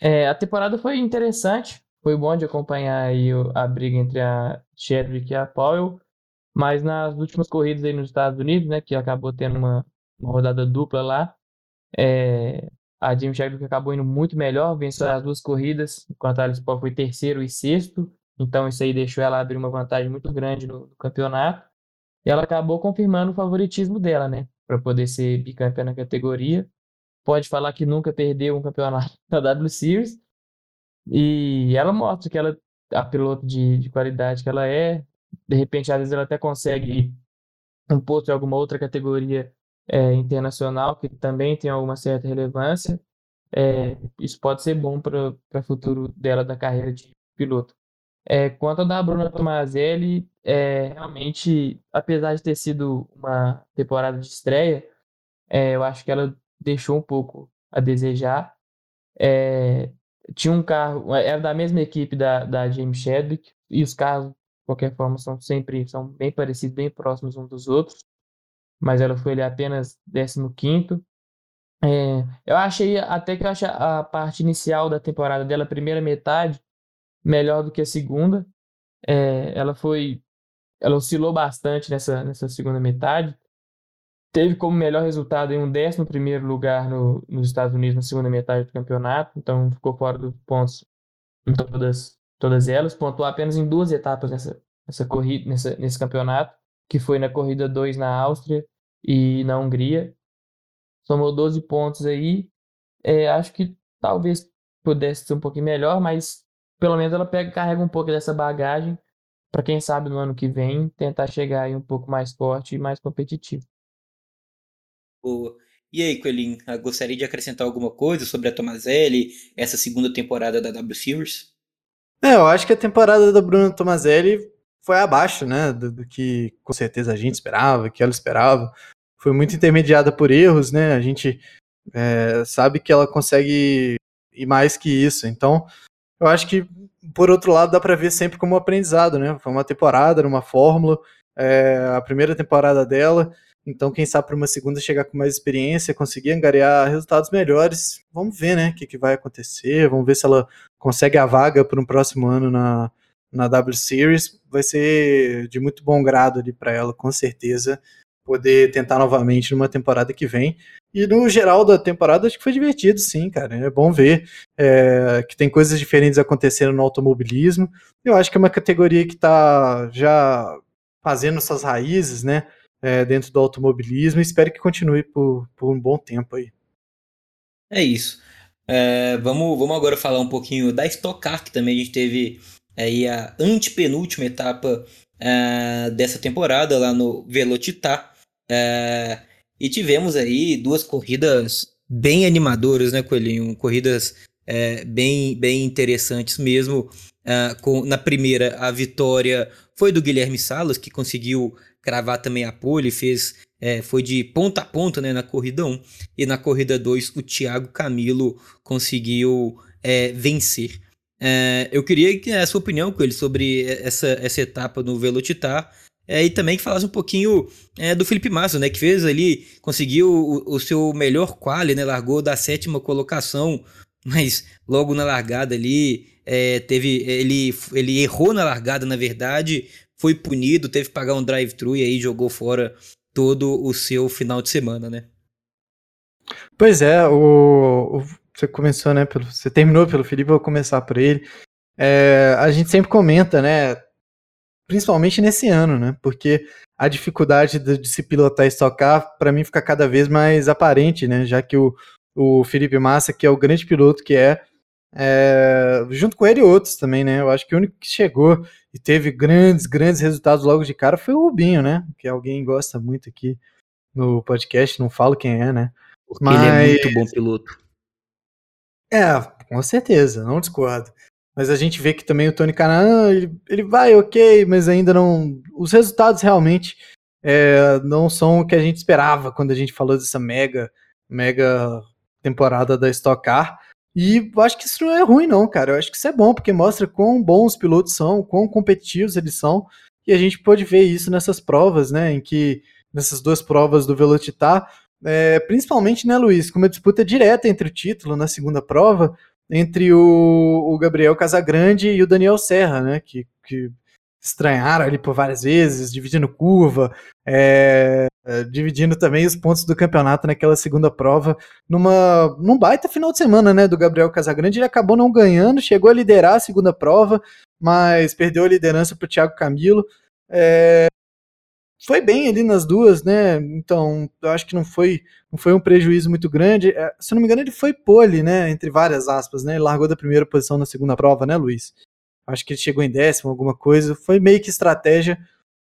É, a temporada foi interessante, foi bom de acompanhar aí a briga entre a Chadwick e a Powell. Mas nas últimas corridas aí nos Estados Unidos, né, que acabou tendo uma, uma rodada dupla lá, é, a Jim Chadwick acabou indo muito melhor, venceu as duas corridas, enquanto a Alice Paul foi terceiro e sexto. Então isso aí deixou ela abrir uma vantagem muito grande no, no campeonato. E ela acabou confirmando o favoritismo dela, né, para poder ser bicampeã na categoria. Pode falar que nunca perdeu um campeonato da W Series. E ela mostra que ela, a piloto de, de qualidade que ela é, de repente, às vezes ela até consegue um posto em alguma outra categoria é, internacional que também tem alguma certa relevância. é, isso pode ser bom para o futuro dela da carreira de piloto. É, quanto a da Bruna Tomazelli, é, realmente, apesar de ter sido uma temporada de estreia, é, eu acho que ela deixou um pouco a desejar. É, tinha um carro, era da mesma equipe da, da James Chadwick, e os carros, de qualquer forma, são sempre são bem parecidos, bem próximos uns dos outros, mas ela foi ali apenas 15 é, eu achei, até que eu achei a parte inicial da temporada dela, a primeira metade, melhor do que a segunda. É, ela foi, ela oscilou bastante nessa, nessa segunda metade. Teve como melhor resultado em um 11 primeiro lugar no, nos Estados Unidos na segunda metade do campeonato, então ficou fora dos pontos em todas, todas elas. Pontuou apenas em duas etapas nessa, nessa corrida, nessa, nesse campeonato, que foi na corrida 2 na Áustria e na Hungria somou 12 pontos aí. É, acho que talvez pudesse ser um pouquinho melhor, mas pelo menos ela pega, carrega um pouco dessa bagagem para quem sabe no ano que vem tentar chegar aí um pouco mais forte e mais competitivo. Boa. E aí, Coelhinho, ah, gostaria de acrescentar alguma coisa sobre a Tomazelli, essa segunda temporada da W Series? É, eu acho que a temporada da Bruna Tomazelli foi abaixo, né, do, do, que com certeza a gente esperava, que ela esperava foi muito intermediada por erros, né? A gente é, sabe que ela consegue ir mais que isso. Então, eu acho que, por outro lado, dá para ver sempre como aprendizado, né? Foi uma temporada, uma fórmula, é, a primeira temporada dela. Então, quem sabe para uma segunda chegar com mais experiência, conseguir angariar resultados melhores. Vamos ver, né? O que, que vai acontecer. Vamos ver se ela consegue a vaga para um próximo ano na, na W Series. Vai ser de muito bom grado ali para ela, com certeza poder tentar novamente numa temporada que vem. E no geral da temporada, acho que foi divertido, sim, cara. É bom ver é, que tem coisas diferentes acontecendo no automobilismo. Eu acho que é uma categoria que está já fazendo suas raízes, né? É, dentro do automobilismo. Espero que continue por, por um bom tempo aí. É isso. É, vamos, vamos agora falar um pouquinho da Stock Car, que também a gente teve aí a antepenúltima etapa uh, dessa temporada lá no Velocitar. É, e tivemos aí duas corridas bem animadoras, né, Coelhinho? Corridas é, bem, bem interessantes mesmo. É, com, na primeira, a vitória foi do Guilherme Salas, que conseguiu cravar também a pole, fez, é, foi de ponta a ponta né, na corrida 1. E na corrida 2, o Thiago Camilo conseguiu é, vencer. É, eu queria a sua opinião com ele sobre essa, essa etapa no Velocitar é, e também que falasse um pouquinho é, do Felipe Massa, né? Que fez ali, conseguiu o, o, seu melhor quali, né? Largou da sétima colocação, mas logo na largada ali, é, teve. Ele, ele errou na largada, na verdade, foi punido, teve que pagar um drive-thru e aí jogou fora todo o seu final de semana, né? Pois é, o, o você começou, né? Pelo, você terminou pelo Felipe, eu vou começar por ele. É, a gente sempre comenta, né? Principalmente nesse ano, né? Porque a dificuldade de, se pilotar e estocar, para mim, fica cada vez mais aparente, né? Já que o, o Felipe Massa, que é o grande piloto que é, é, junto com ele e outros também, né? Eu acho que o único que chegou e teve grandes, grandes resultados logo de cara foi o Rubinho, né? Que alguém gosta muito aqui no podcast, não falo quem é, né? Porque Mas... ele é muito bom piloto. É, com certeza, não discordo. Mas a gente vê que também o Tony Canan, ele, ele vai ok, mas ainda não. Os resultados realmente é, não são o que a gente esperava quando a gente falou dessa mega, mega temporada da Stock Car. E eu acho que isso não é ruim, não, cara. Eu acho que isso é bom, porque mostra quão bons os pilotos são, quão competitivos eles são. E a gente pode ver isso nessas provas, né? Em que, nessas duas provas do Velocitar, é, principalmente, né, Luiz, com uma disputa direta entre o título na segunda prova, entre o, o Gabriel Casagrande e o Daniel Serra, né? Que, que estranharam ali por várias vezes, dividindo curva, é, dividindo também os pontos do campeonato naquela segunda prova, numa, num baita final de semana, né, do Gabriel Casagrande, ele acabou não ganhando, chegou a liderar a segunda prova, mas perdeu a liderança para o Thiago Camilo, é, foi bem ali nas duas, né? Então, eu acho que não foi, não foi um prejuízo muito grande. É, se não me engano, ele foi pole, né? Entre várias aspas, né? Ele largou da primeira posição na segunda prova, né, Luiz? Acho que ele chegou em décimo, alguma coisa. Foi meio que estratégia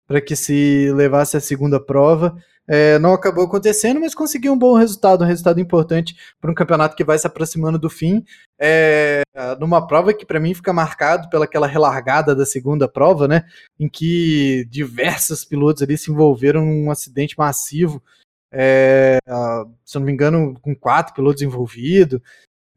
para que se levasse a segunda prova. É, não acabou acontecendo, mas conseguiu um bom resultado, um resultado importante para um campeonato que vai se aproximando do fim. É, numa prova que para mim fica marcado pelaquela relargada da segunda prova, né? Em que diversos pilotos ali se envolveram num acidente massivo. É, se eu não me engano, com quatro pilotos envolvidos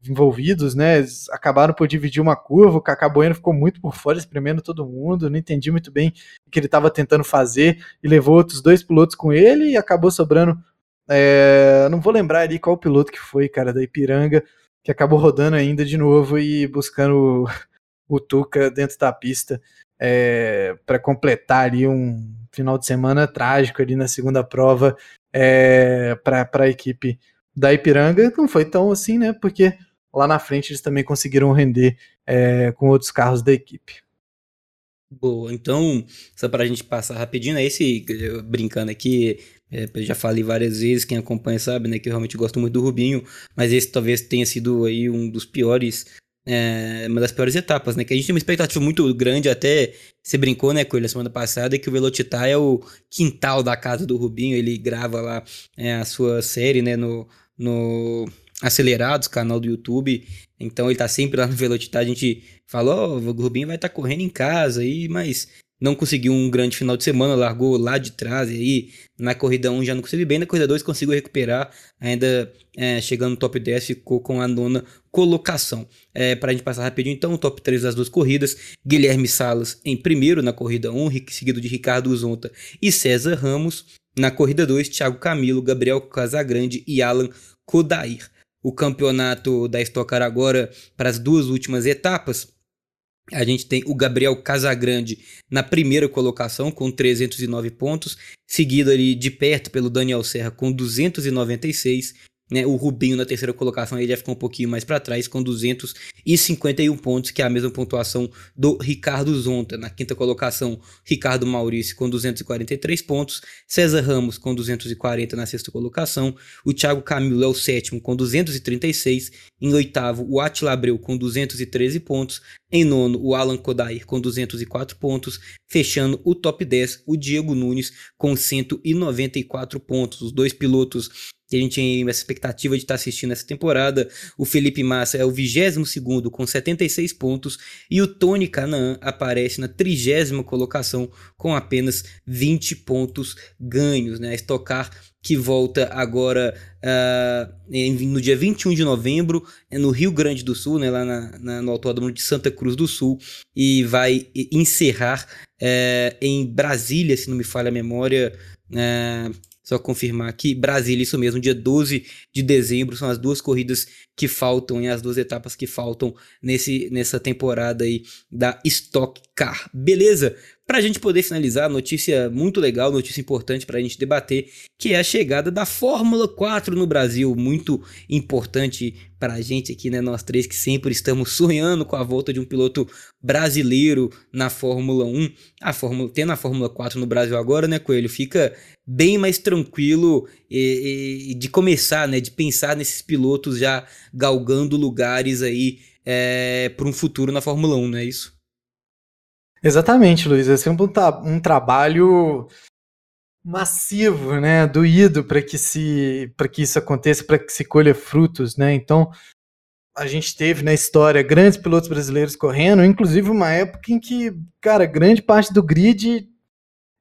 envolvidos, né? acabaram por dividir uma curva. O Cacá Bueno ficou muito por fora, espremendo todo mundo. Não entendi muito bem o que ele estava tentando fazer e levou outros dois pilotos com ele e acabou sobrando. É, não vou lembrar ali qual piloto que foi, cara, da Ipiranga, que acabou rodando ainda de novo e buscando o, o Tuca dentro da pista é, para completar ali um final de semana trágico ali na segunda prova é, para a equipe da Ipiranga. Não foi tão assim, né? Porque lá na frente eles também conseguiram render é, com outros carros da equipe. Boa, então, só para a gente passar rapidinho, né, esse, brincando aqui, é, eu já falei várias vezes, quem acompanha sabe, né, que eu realmente gosto muito do Rubinho, mas esse talvez tenha sido aí um dos piores, é, uma das piores etapas, né, que a gente tem uma expectativa muito grande, até você brincou, né, com ele a semana passada, que o Velocitar é o quintal da casa do Rubinho, ele grava lá é, a sua série, né, no, no Acelerados, canal do YouTube. Então ele tá sempre lá no Velocitar. A gente falou, oh, o Rubinho vai estar tá correndo em casa aí, mas não conseguiu um grande final de semana, largou lá de trás e aí na corrida 1 já não conseguiu bem, na corrida 2 conseguiu recuperar, ainda é, chegando no top 10 ficou com a nona colocação. É, para a gente passar rapidinho então, top 3 das duas corridas, Guilherme Salas em primeiro na corrida 1, seguido de Ricardo Zonta e César Ramos, na corrida 2, Thiago Camilo, Gabriel Casagrande e Alan Kodair. O campeonato da Stock Car agora para as duas últimas etapas. A gente tem o Gabriel Casagrande na primeira colocação com 309 pontos, seguido ali de perto pelo Daniel Serra com 296 né, o Rubinho na terceira colocação ele já ficou um pouquinho mais para trás com 251 pontos, que é a mesma pontuação do Ricardo Zonta. Na quinta colocação, Ricardo Maurício com 243 pontos, César Ramos com 240 na sexta colocação, o Thiago Camilo é o sétimo com 236, em oitavo o Atila Abreu com 213 pontos, em nono o Alan Kodair com 204 pontos, fechando o top 10 o Diego Nunes com 194 pontos. Os dois pilotos que a gente tem essa expectativa de estar tá assistindo essa temporada. O Felipe Massa é o 22 com 76 pontos e o Tony Canaan aparece na trigésima colocação com apenas 20 pontos ganhos. Né? A Estocar que volta agora uh, no dia 21 de novembro é no Rio Grande do Sul, né, lá na, na, no Autódromo de Santa Cruz do Sul, e vai encerrar uh, em Brasília, se não me falha a memória, uh, só confirmar aqui, Brasília, isso mesmo, dia 12 de dezembro, são as duas corridas que faltam e as duas etapas que faltam nesse, nessa temporada aí da Stock Car. Beleza? Para a gente poder finalizar, notícia muito legal, notícia importante para a gente debater, que é a chegada da Fórmula 4 no Brasil, muito importante para a gente aqui, né? Nós três que sempre estamos sonhando com a volta de um piloto brasileiro na Fórmula 1. A Fórmula, tendo a Fórmula 4 no Brasil agora, né, Coelho? Fica bem mais tranquilo e, e de começar, né? De pensar nesses pilotos já galgando lugares aí é, para um futuro na Fórmula 1, não é isso? Exatamente, Luiz. É sempre um, um trabalho massivo, né, doído para que se para que isso aconteça, para que se colha frutos, né? Então, a gente teve na história grandes pilotos brasileiros correndo, inclusive uma época em que, cara, grande parte do grid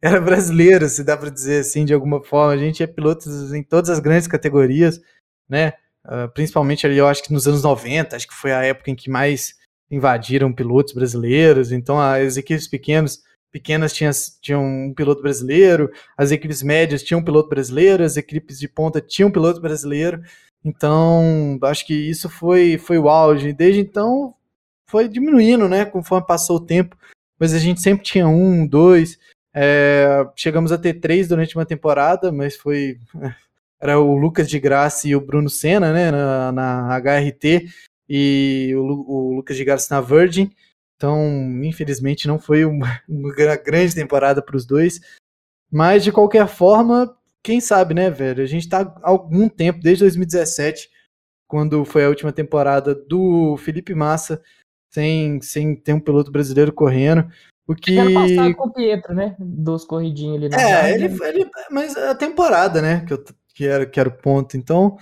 era brasileiro, se dá para dizer assim, de alguma forma. A gente tinha pilotos em todas as grandes categorias, né? Uh, principalmente ali, eu acho que nos anos 90, acho que foi a época em que mais invadiram pilotos brasileiros, então as equipes pequenas, pequenas tinham, tinham um piloto brasileiro, as equipes médias tinham um piloto brasileiro, as equipes de ponta tinham um piloto brasileiro, então acho que isso foi, foi o auge, desde então foi diminuindo, né, conforme passou o tempo, mas a gente sempre tinha um, dois, é, chegamos a ter três durante uma temporada, mas foi era o Lucas de Graça e o Bruno Senna, né, na, na HRT, e o, o Lucas de Garça na Virgin. Então, infelizmente, não foi uma, uma grande temporada para os dois. Mas, de qualquer forma, quem sabe, né, velho? A gente está há algum tempo, desde 2017, quando foi a última temporada do Felipe Massa, sem, sem ter um piloto brasileiro correndo. O que. Ano passado com o Pietro, né? Dos corridinhos ali na É, ele, ele. Mas a temporada, né? Que, eu, que, era, que era o ponto. Então.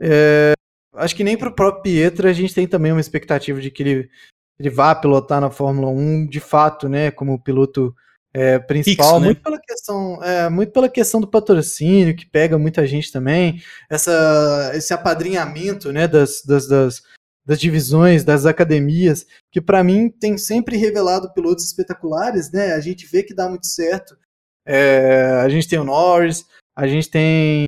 É, acho que nem pro próprio Pietro a gente tem também uma expectativa de que ele, ele vá pilotar na Fórmula 1 de fato, né? Como piloto é, principal, Fixo, né? muito pela questão, é, muito pela questão do patrocínio que pega muita gente também, essa, esse apadrinhamento, né, das, das, das, das divisões, das academias, que para mim tem sempre revelado pilotos espetaculares, né? A gente vê que dá muito certo. É, a gente tem o Norris, a gente tem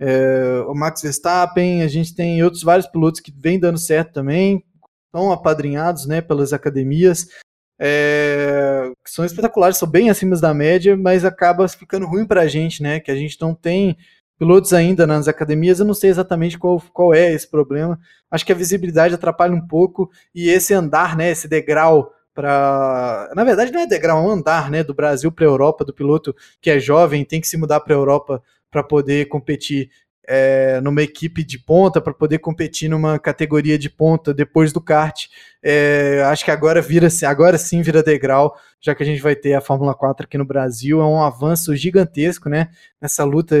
é, o Max Verstappen, a gente tem outros vários pilotos que vêm dando certo também, estão apadrinhados, né, pelas academias é, são espetaculares, são bem acima da média, mas acaba ficando ruim para a gente, né? Que a gente não tem pilotos ainda nas academias, eu não sei exatamente qual, qual é esse problema. Acho que a visibilidade atrapalha um pouco e esse andar, né, esse degrau para, na verdade não é degrau, é um andar, né, do Brasil para a Europa, do piloto que é jovem, tem que se mudar para a Europa para poder competir é, numa equipe de ponta para poder competir numa categoria de ponta depois do kart. É, acho que agora vira agora sim vira degrau, já que a gente vai ter a Fórmula 4 aqui no Brasil. É um avanço gigantesco, né? Nessa luta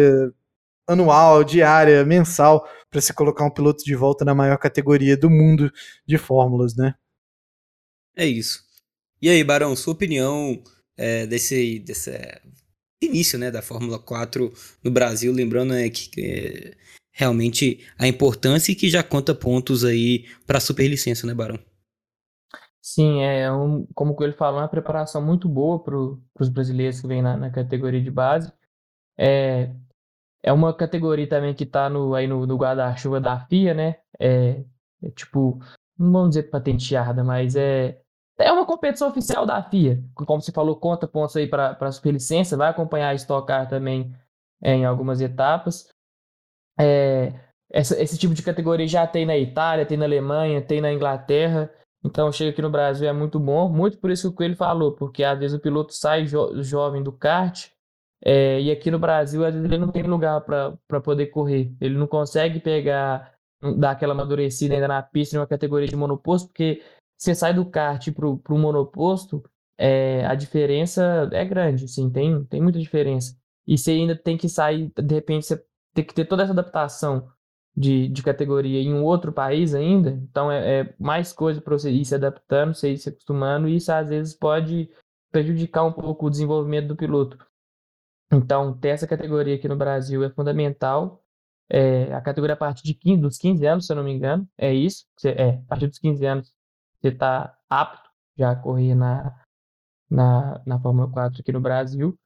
anual, diária, mensal, para se colocar um piloto de volta na maior categoria do mundo de fórmulas, né? É isso. E aí, Barão, sua opinião é, desse, desse início né, da Fórmula 4 no Brasil, lembrando né, que é, realmente a importância e que já conta pontos aí para a superlicença, né, Barão? Sim, é um, como Coelho falou, é uma preparação muito boa para os brasileiros que vêm na, na, categoria de base. É, é uma categoria também que está no, aí no, no guarda-chuva da FIA, né? É, é, tipo, não vamos dizer patenteada, mas é é uma competição oficial da FIA. Como você falou, conta pontos aí para a superlicença, vai acompanhar a Stock Car também é, em algumas etapas. É, essa, esse tipo de categoria já tem na Itália, tem na Alemanha, tem na Inglaterra. Então chega aqui no Brasil é muito bom, muito por isso que o Coelho falou, porque às vezes o piloto sai jo jovem do kart é, e aqui no Brasil às vezes ele não tem lugar para poder correr. Ele não consegue pegar, dar aquela amadurecida ainda na pista em uma categoria de monoposto, porque você sai do kart para o monoposto, é, a diferença é grande, sim, tem, tem muita diferença. E você ainda tem que sair, de repente, você tem que ter toda essa adaptação de, de categoria em um outro país ainda, então é, é mais coisa para você ir se adaptando, você ir se acostumando, e isso às vezes pode prejudicar um pouco o desenvolvimento do piloto. Então, ter essa categoria aqui no Brasil é fundamental. É, a categoria a partir de 15, dos 15 anos, se eu não me engano, é isso. É, a partir dos 15 anos você está apto já a correr na, na, na Fórmula 4 aqui no Brasil.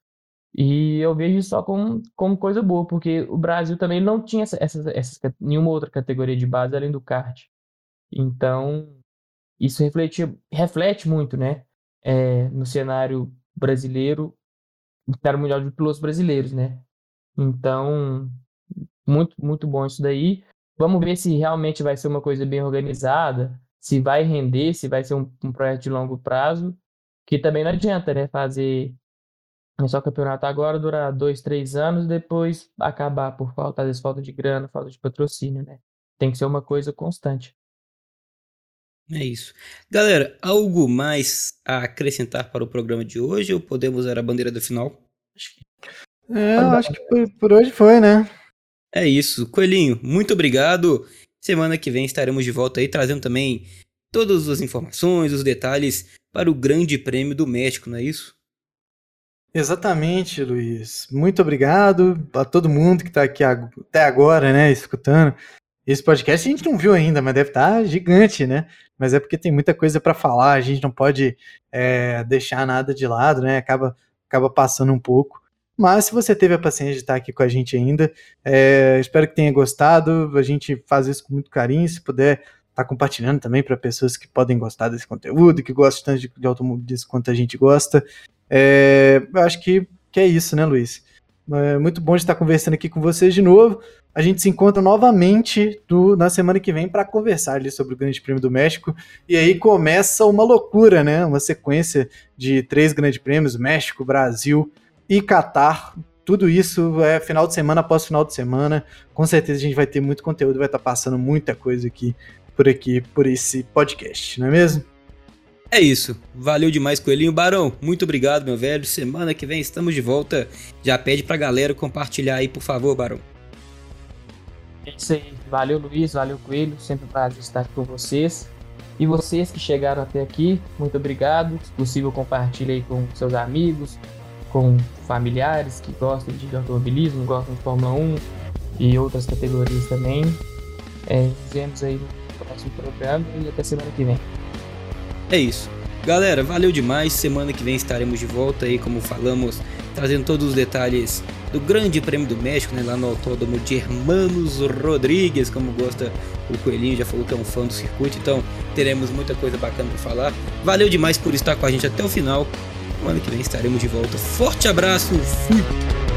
E eu vejo só como, como coisa boa, porque o Brasil também não tinha essa, essa, essa, nenhuma outra categoria de base além do kart. Então, isso reflete, reflete muito, né? É, no cenário brasileiro, no cenário mundial de pilotos brasileiros, né? Então, muito, muito bom isso daí. Vamos ver se realmente vai ser uma coisa bem organizada, se vai render, se vai ser um, um projeto de longo prazo, que também não adianta, né, fazer só campeonato agora, durar dois, três anos, depois acabar por falta, às vezes falta de grana, falta de patrocínio, né? Tem que ser uma coisa constante. É isso. Galera, algo mais a acrescentar para o programa de hoje ou podemos usar a bandeira do final? É, eu acho que por, por hoje foi, né? É isso. Coelhinho, muito obrigado. Semana que vem estaremos de volta aí trazendo também todas as informações, os detalhes para o Grande Prêmio do México, não é isso? Exatamente, Luiz. Muito obrigado a todo mundo que está aqui até agora, né, escutando. Esse podcast a gente não viu ainda, mas deve estar tá gigante, né? Mas é porque tem muita coisa para falar, a gente não pode é, deixar nada de lado, né? Acaba, acaba passando um pouco. Mas se você teve a paciência de estar aqui com a gente ainda, é, espero que tenha gostado. A gente faz isso com muito carinho. Se puder tá compartilhando também para pessoas que podem gostar desse conteúdo, que gostam tanto de, de automobilismo quanto a gente gosta. É, eu acho que, que é isso, né, Luiz? É muito bom de estar conversando aqui com vocês de novo. A gente se encontra novamente do, na semana que vem para conversar ali sobre o Grande Prêmio do México. E aí começa uma loucura, né? Uma sequência de três grandes prêmios: México, Brasil e Qatar. Tudo isso é final de semana após final de semana. Com certeza a gente vai ter muito conteúdo, vai estar passando muita coisa aqui por aqui, por esse podcast, não é mesmo? É isso. Valeu demais, Coelhinho. Barão, muito obrigado, meu velho. Semana que vem estamos de volta. Já pede pra galera compartilhar aí, por favor, Barão. É isso aí. Valeu, Luiz. Valeu, Coelho. Sempre um prazer estar aqui com vocês. E vocês que chegaram até aqui, muito obrigado. Se possível, compartilhe aí com seus amigos, com familiares que gostam de automobilismo, gostam de Fórmula 1 e outras categorias também. É, vemos aí no próximo programa e até semana que vem. É isso. Galera, valeu demais. Semana que vem estaremos de volta aí, como falamos, trazendo todos os detalhes do Grande Prêmio do México, né, lá no Autódromo de Hermanos Rodrigues, como gosta o Coelhinho, já falou que é um fã do circuito, então teremos muita coisa bacana para falar. Valeu demais por estar com a gente até o final. Semana que vem estaremos de volta. Forte abraço, fui!